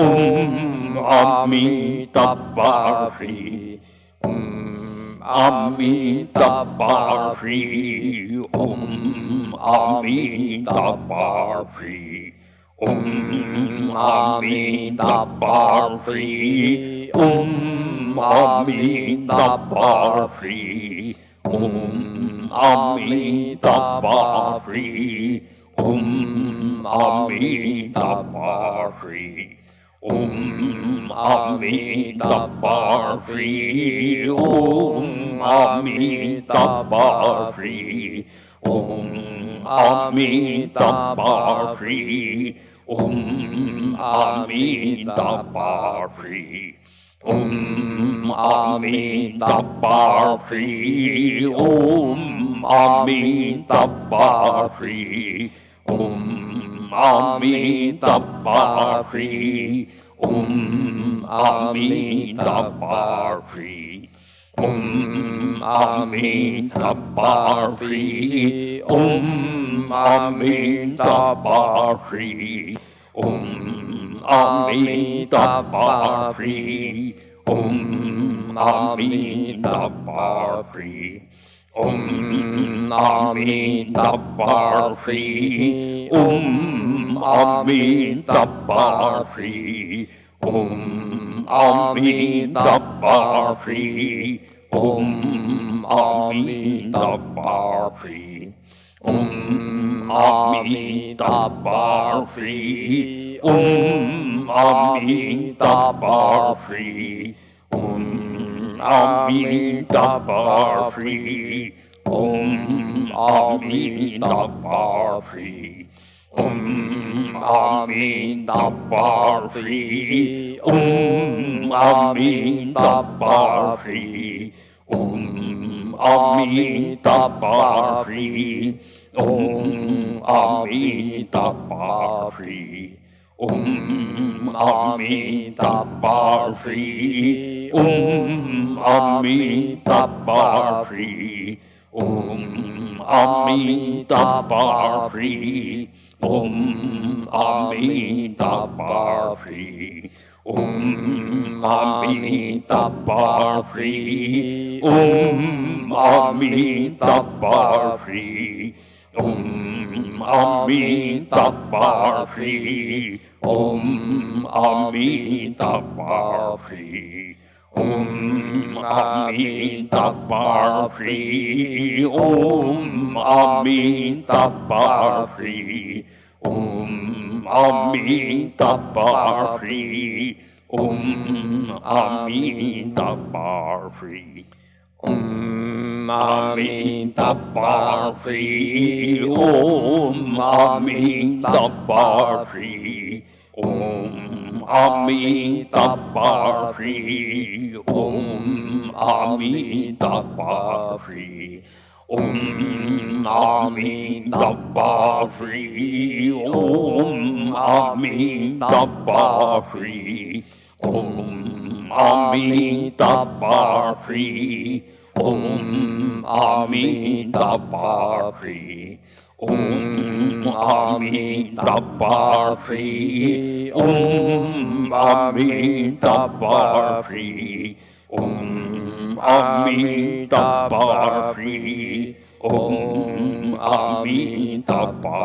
ওম আমি তাপাসি Amitabhashi, Om Amitabhashi, Om Amitabhashi, Om Amitabhashi, Om Amitabhashi, Om Amitabhashi. ओम अमिताभारी ओम अमिताभारी ओम अमिताभारी ओम अमिताभारी ओम अमिताभारी ओम अमिताभारी ओम Amitabha, Hri, Om Amitabha, Hri, Om Amitabha, Hri, Om Amitabha, Hri, Om Amitabha, Hri, Om Amitabha, Hri. ॐ नामि तपाषि ॐ अमि तपाषि ॐ अमि तपाषि ॐ अमि तपाषि ॐ अमि तपाषि ॐ अमि तपाषि ॐ Amitabha Free. Om Amitabha Free. Om Amitabha Free. Om Amitabha Free. Om Amitabha Free. Om Amitabha Free. Om Amitabha Free. Om Amitabha Free. Om Amitabha Free. Om Amitabha Free. Om Amitabha Free. Om Amitabha Free. Om Amitabhashi, Om Amitabhashi, Om Amitabhashi, Om Amitabhashi, Om Amitabhashi, Om Amitabhashi, Om Amitabhashi, Om Amitabhashi, Om Amitabhashi, Om Amitabhashi. Om Amitabhashi, Om Amitabhashi, Om Amitabhashi. Om Amitabha Shri Om Amitabha Shri Om Amitabha Shri Om Amitabha Shri Om Amitabha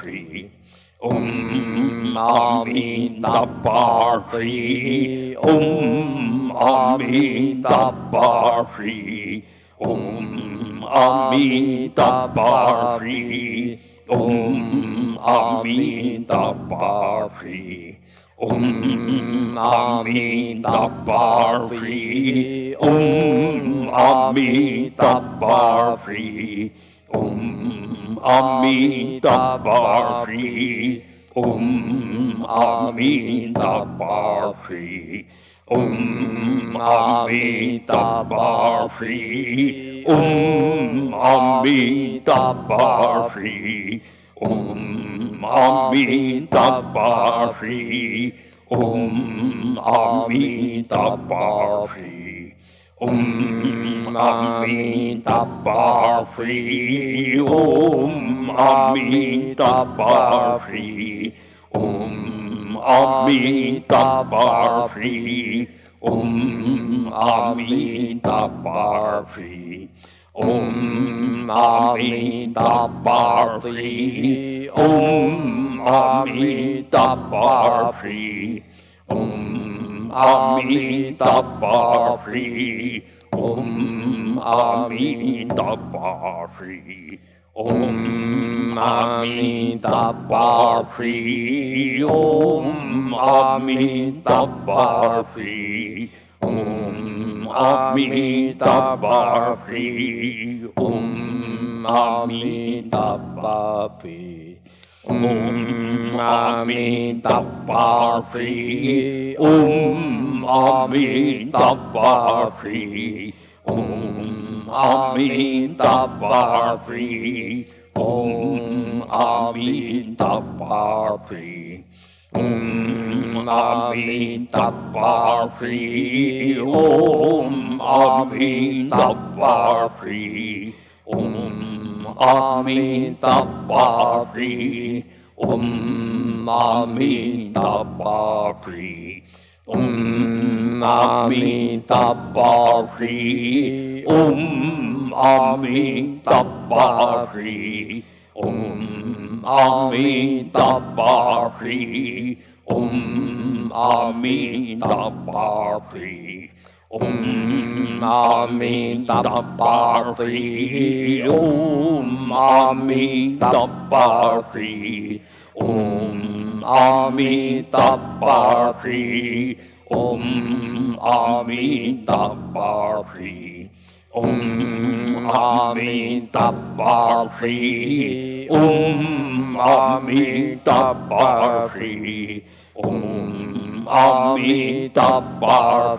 Shri Om Amitabha Shri Om Amitabhashi. Om Amitabhashi. Om Amitabhashi. Om Amitabhashi. Om Amitabhashi. Om Amitabhashi. Om Amitabhashi. Om Amitabha Shri Om Amitabha Shri Om Amitabha Shri Om Amitabha Shri Om Amitabha Shri Om Amitabha Shri Om Amitabha Amitabharshi. Om Amitabharshi. Om Amitabharshi. Om Amitabharshi. Om Amitabharshi. Om Amitabharshi. Om 阿弥达巴毗，唵阿弥达巴毗，唵阿弥达巴毗，唵阿弥达巴毗。Om Amitabha Shri Om Amitabha Shri Om Amitabha Shri Om Amitabha Shri Om Amitabha Shri Om Amitabha Shri Om Amitabha Shri Om Amitabha Shri Om Amitabha Shri Om Amitabha Om Amitabha Om Amitabha Om Amitabha Om Amitabha Om Amitabha Om Amitabha Om Amitabha Amitabhashi, Om Amitabha Amitabhashi, Om Amitabha Amitabhashi,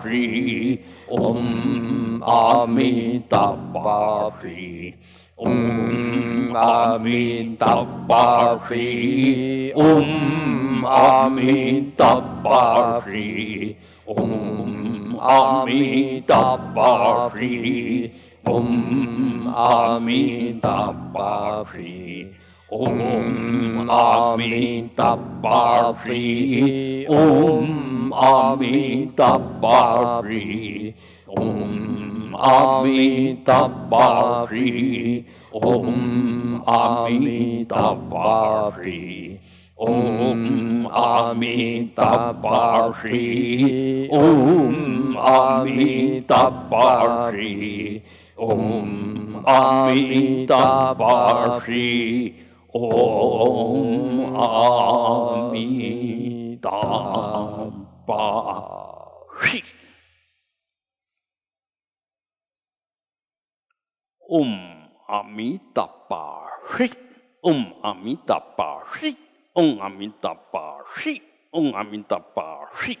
Om Amitabha Amitabhashi, Om Amitabha Amitabhashi, Om Amitabhashi, Om Amitabha Om Amitabha Om Amitabha Om Amitabha Om Amitabha Om Amitabha پی امتا پاری امیتا پارشی اشی امیتا ام آپی 嗡阿弥陀巴西，嗡阿弥陀巴西，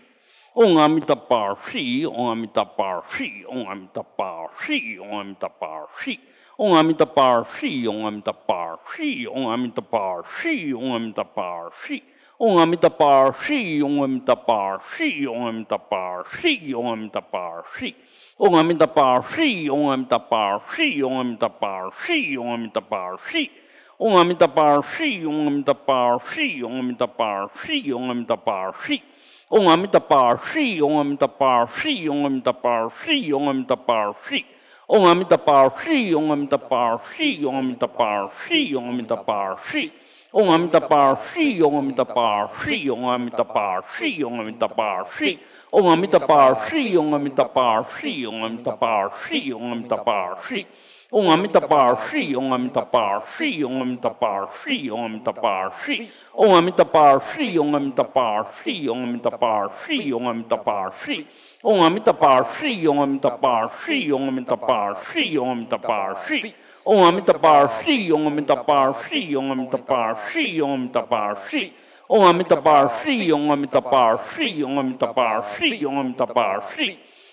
嗡阿弥陀巴西，嗡阿弥陀巴西，嗡阿弥陀巴西，嗡阿弥陀巴西，嗡阿弥陀巴西，嗡阿弥陀巴西，嗡阿弥陀巴西，嗡阿弥陀巴西，嗡阿弥陀巴西，嗡阿弥陀巴西，嗡阿弥陀巴西。嗡阿弥陀巴西，嗡阿弥陀巴西，嗡阿弥陀巴西，嗡阿弥陀巴西，嗡阿弥陀巴西，Om Amitabha Shri, Om Amitabha Shri, Om Amitabha Shri, Om Amitabha Shri. Om Amitabha Shri, Om Amitabha Shri, Om Amitabha Shri, Om Amitabha Shri. Om Amitabha Shri, Om Amitabha Shri, Om Amitabha Shri, Om Amitabha Shri. Om Amitabha Shri, Om Amitabha Shri, Om Amitabha Shri, Om Amitabha Shri. Om Amitabha Shri, Om Amitabha Shri, Om Amitabha Shri, Om Amitabha Shri. اون ہم پا سی یوں میت پاسری یوں میت پاسری یو مت پاسری او ہم پاسری یوں میت پاسری یوں میت پا سی یوں میت پاسری او ہم پاسری یوں مت پاسری یو امت پاس سی یہ یو مت پاسری او ہم پاسری یوں میت پاسری یوں میت پا سی یہ امت پاس او ہم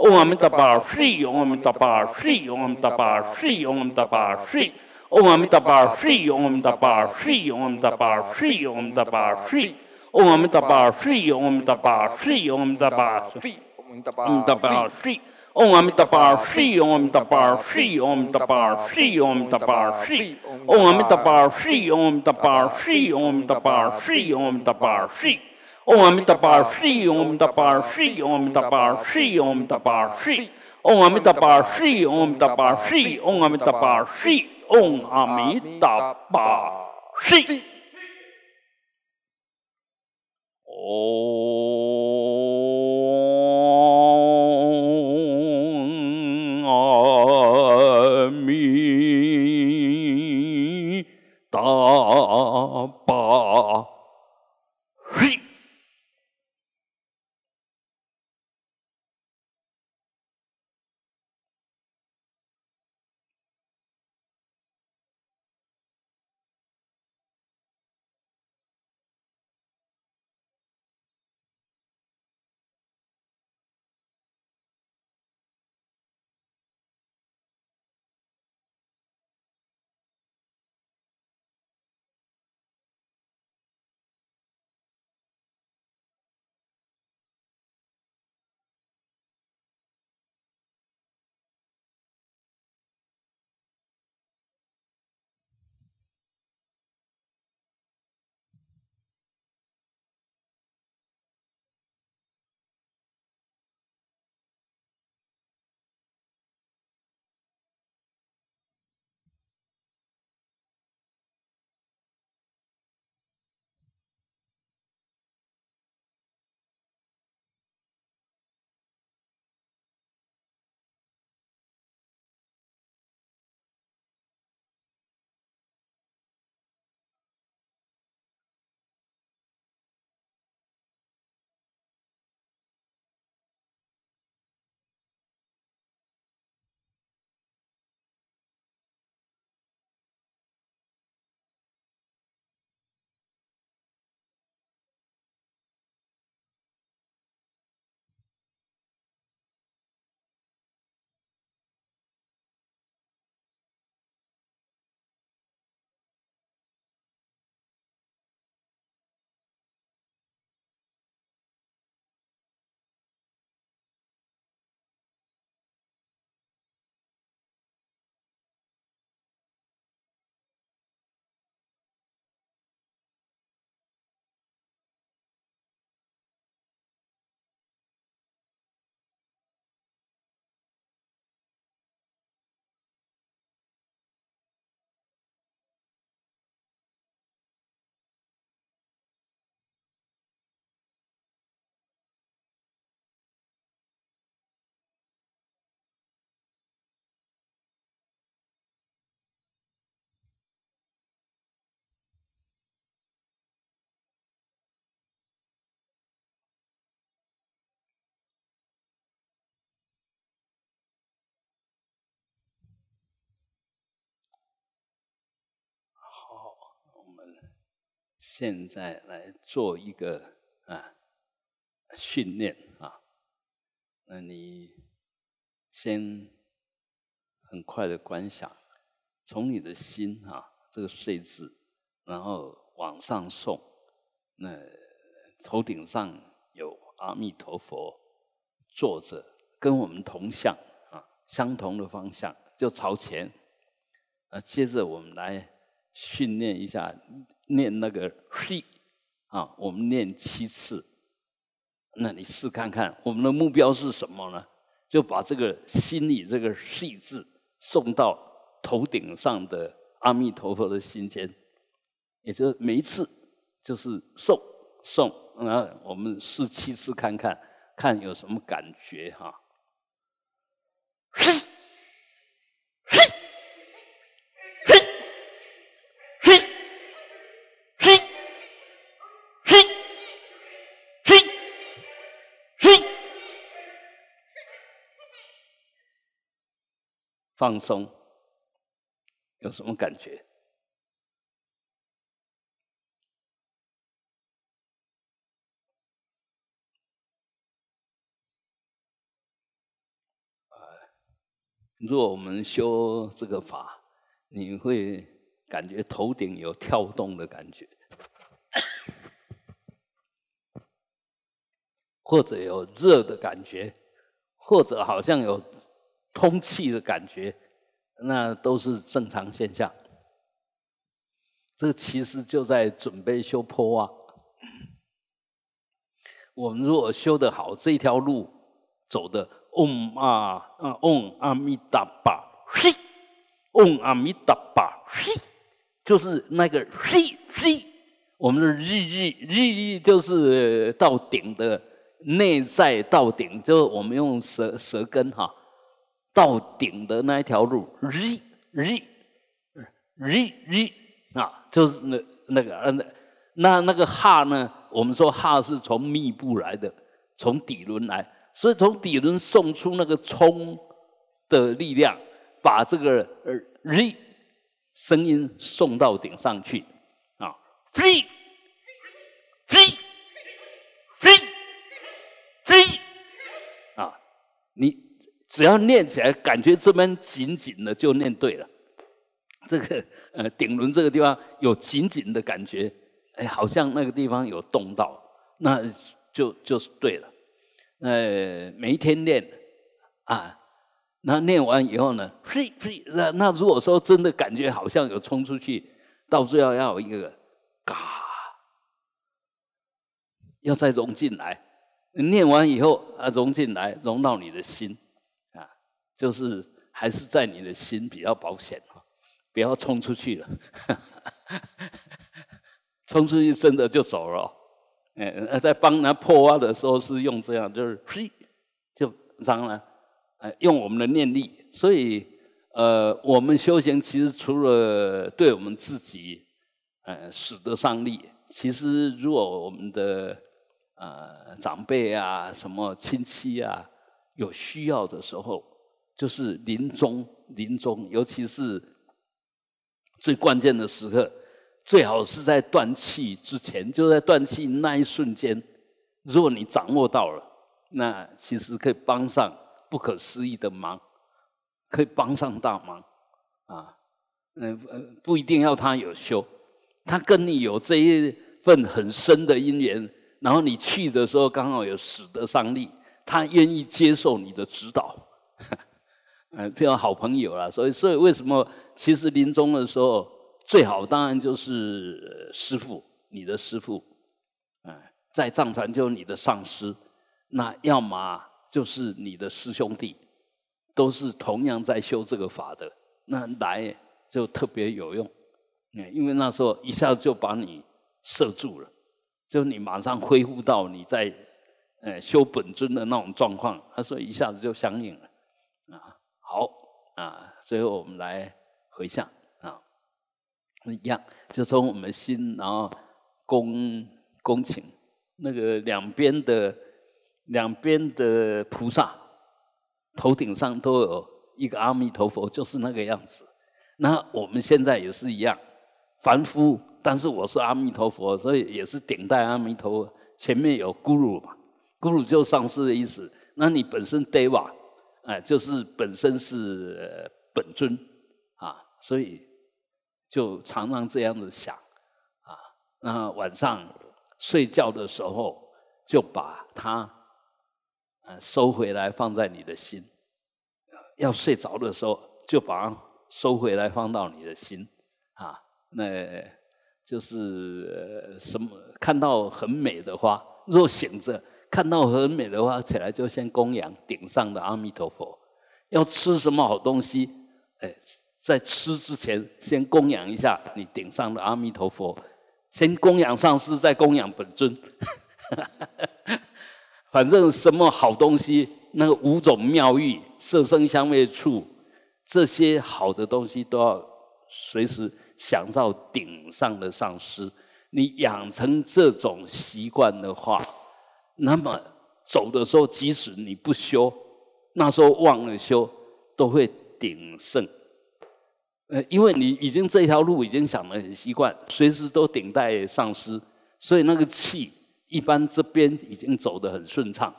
ओम तपा श्री ओम तपा श्री ओम तपा श्री ओम तपा श्री ओम तपा श्री ओम तपा श्री ओम तपा श्री ओम तपा श्री ओम तपा श्री ओम तपा श्री ओम तपा श्री ओम तपा श्री ओम अमित पार श्री ओम तपार श्री ओम तपार श्री ओम तपार श्री ओम अमित पार श्री ओम तपार श्री ओम तपार श्री ओम तपार Shri Om Tapar Shri, Om Tapar Shri, Om Tapar Shri, Om Tapar Shri, Om Amitabha Shri, Om Tapar Shri, Om Amitabha Shri, Om Amitabha Shri. Om 现在来做一个啊训练啊，那你先很快的观想，从你的心啊这个睡字，然后往上送，那头顶上有阿弥陀佛坐着，跟我们同向啊，相同的方向就朝前，啊，接着我们来训练一下。念那个 “he” 啊，我们念七次。那你试看看，我们的目标是什么呢？就把这个心里这个 “he” 字送到头顶上的阿弥陀佛的心间，也就是每一次就是送送。那我们试七次看看，看有什么感觉哈。放松，有什么感觉？如果我们修这个法，你会感觉头顶有跳动的感觉，或者有热的感觉，或者好像有。通气的感觉，那都是正常现象。这其实就在准备修坡啊。我们如果修得好，这条路走的嗡啊啊嗡阿弥达巴嘿，嗡阿弥达巴嘿，就是那个嘿嘿，我们的日日日日就是到顶的内在到顶，就我们用舌舌根哈。到顶的那一条路，日日日日啊，就是那那个那那那个哈呢？我们说哈是从密布来的，从底轮来，所以从底轮送出那个冲的力量，把这个日声音送到顶上去啊，free free free free 啊，你。只要念起来，感觉这边紧紧的，就念对了。这个呃顶轮这个地方有紧紧的感觉，哎，好像那个地方有动到，那就就是对了。呃，每一天练啊，那念完以后呢，嘿嘿，那那如果说真的感觉好像有冲出去，到最后要有一个嘎，要再融进来。你念完以后啊，融进来，融到你的心。就是还是在你的心比较保险啊，不要冲出去了，冲出去真的就走了。哎，在帮人破挖的时候是用这样，就是嘿，就当然，呃，用我们的念力。所以，呃，我们修行其实除了对我们自己，呃，使得上力，其实如果我们的呃长辈啊、什么亲戚啊有需要的时候。就是临终，临终，尤其是最关键的时刻，最好是在断气之前，就在断气那一瞬间，如果你掌握到了，那其实可以帮上不可思议的忙，可以帮上大忙啊！嗯呃，不一定要他有修，他跟你有这一份很深的因缘，然后你去的时候刚好有使得上力，他愿意接受你的指导。嗯，非常好朋友了，所以，所以为什么其实临终的时候最好当然就是师父，你的师父，嗯，在藏传就是你的上师，那要么就是你的师兄弟，都是同样在修这个法的，那来就特别有用，嗯，因为那时候一下子就把你摄住了，就你马上恢复到你在呃修本尊的那种状况，他说一下子就相应了。啊好啊，最后我们来回向啊，一样就从我们心，然后恭恭请那个两边的两边的菩萨头顶上都有一个阿弥陀佛，就是那个样子。那我们现在也是一样，凡夫但是我是阿弥陀佛，所以也是顶戴阿弥陀佛。前面有 guru 嘛，guru 就上师的意思。那你本身 deva，哎，就是本身是本尊啊，所以就常常这样子想啊。那晚上睡觉的时候，就把它呃收回来放在你的心。要睡着的时候，就把它收回来放到你的心啊。那就是什么看到很美的花，若醒着。看到很美的话，起来就先供养顶上的阿弥陀佛。要吃什么好东西，哎，在吃之前先供养一下你顶上的阿弥陀佛，先供养上师，再供养本尊。反正什么好东西，那个五种妙玉、色声香味触，这些好的东西都要随时想到顶上的上师。你养成这种习惯的话。那么走的时候，即使你不修，那时候忘了修，都会鼎盛。呃，因为你已经这条路已经想得很习惯，随时都顶戴上师，所以那个气一般这边已经走得很顺畅。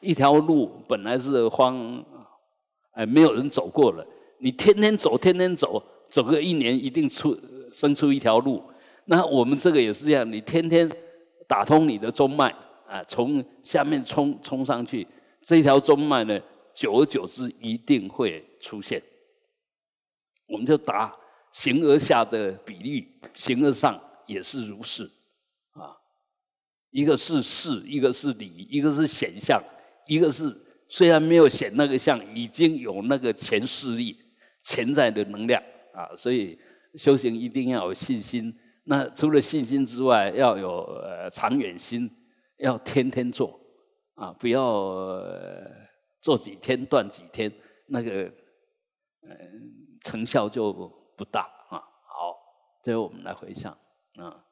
一条路本来是荒，哎，没有人走过了，你天天走，天天走，走个一年，一定出生出一条路。那我们这个也是这样，你天天打通你的中脉。啊，从下面冲冲上去，这条中脉呢，久而久之一定会出现。我们就打形而下的比例，形而上也是如是啊。一个是事，一个是理，一个是显象，一个是虽然没有显那个相，已经有那个潜势力、潜在的能量啊。所以修行一定要有信心。那除了信心之外，要有呃长远心。要天天做啊，不要做几天断几天，那个嗯成效就不大啊。好，最后我们来回想啊。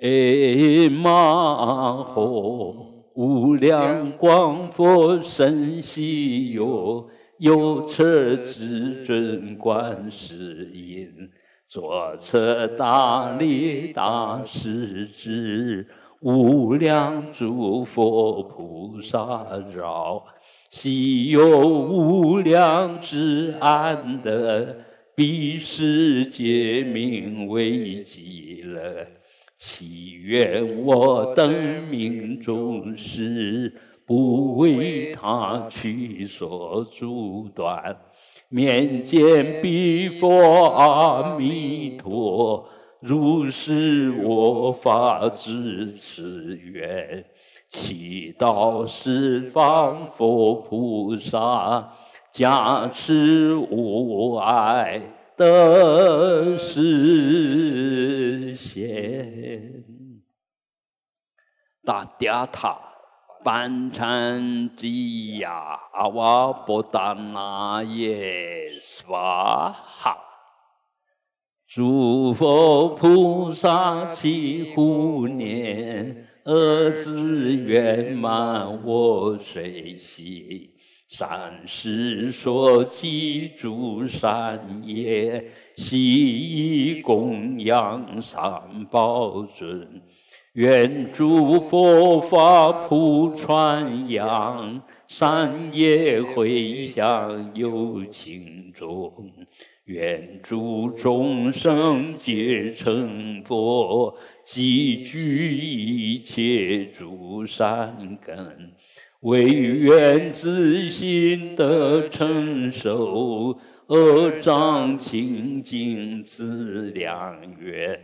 哎嘛吼，无量光佛身西游，右侧至尊观世音。左侧大力大势至，无量诸佛菩萨绕，悉有无量之安乐，彼世界名为极乐。祈愿我等命中时，不为他取所阻断。面见彼佛阿弥陀，如是我发至此愿，祈祷十方佛菩萨加持无碍的实现。大嗲塔。班禅吉呀，阿瓦波达那耶娑哈，诸佛菩萨齐护念，儿子圆满我随喜，善事所记诸善业，悉供养三宝尊。愿诸佛法普传扬，善业回向有情众。愿诸众生皆成佛，积聚一切诸善根，唯愿自心得成熟，恶障清净自良缘。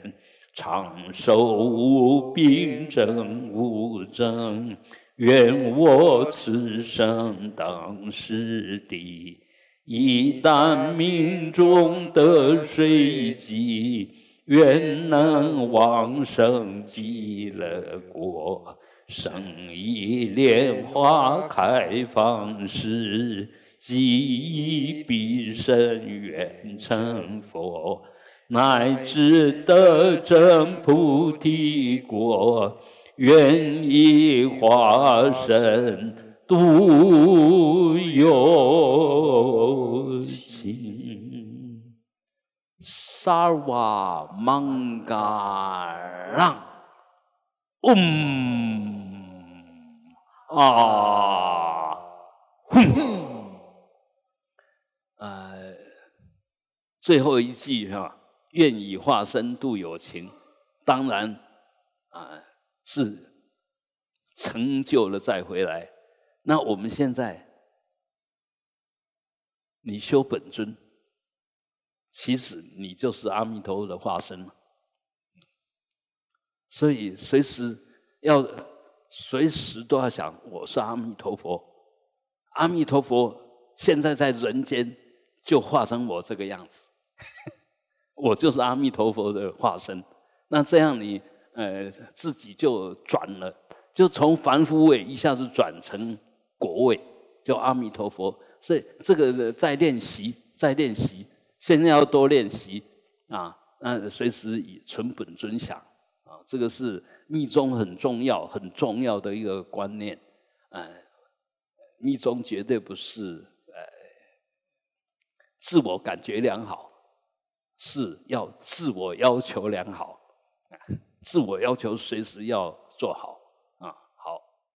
长寿无病症无症，愿我此生当世地。一旦命中得随机，愿能往生极乐国。生意莲花开放时，即必生愿成佛。乃至得证菩提果，愿以化身度有情。萨瓦芒嘎让，嗡啊，哼，呃，最后一句哈，愿以化身度有情，当然啊是成就了再回来。那我们现在，你修本尊。其实你就是阿弥陀佛的化身了，所以随时要随时都要想，我是阿弥陀佛。阿弥陀佛现在在人间就化成我这个样子，我就是阿弥陀佛的化身。那这样你呃自己就转了，就从凡夫位一下子转成果位，叫阿弥陀佛。所以这个在练习，在练习。现在要多练习啊，那随时以存本尊想啊，这个是密宗很重要、很重要的一个观念。呃，密宗绝对不是呃自我感觉良好，是要自我要求良好，自我要求随时要做好。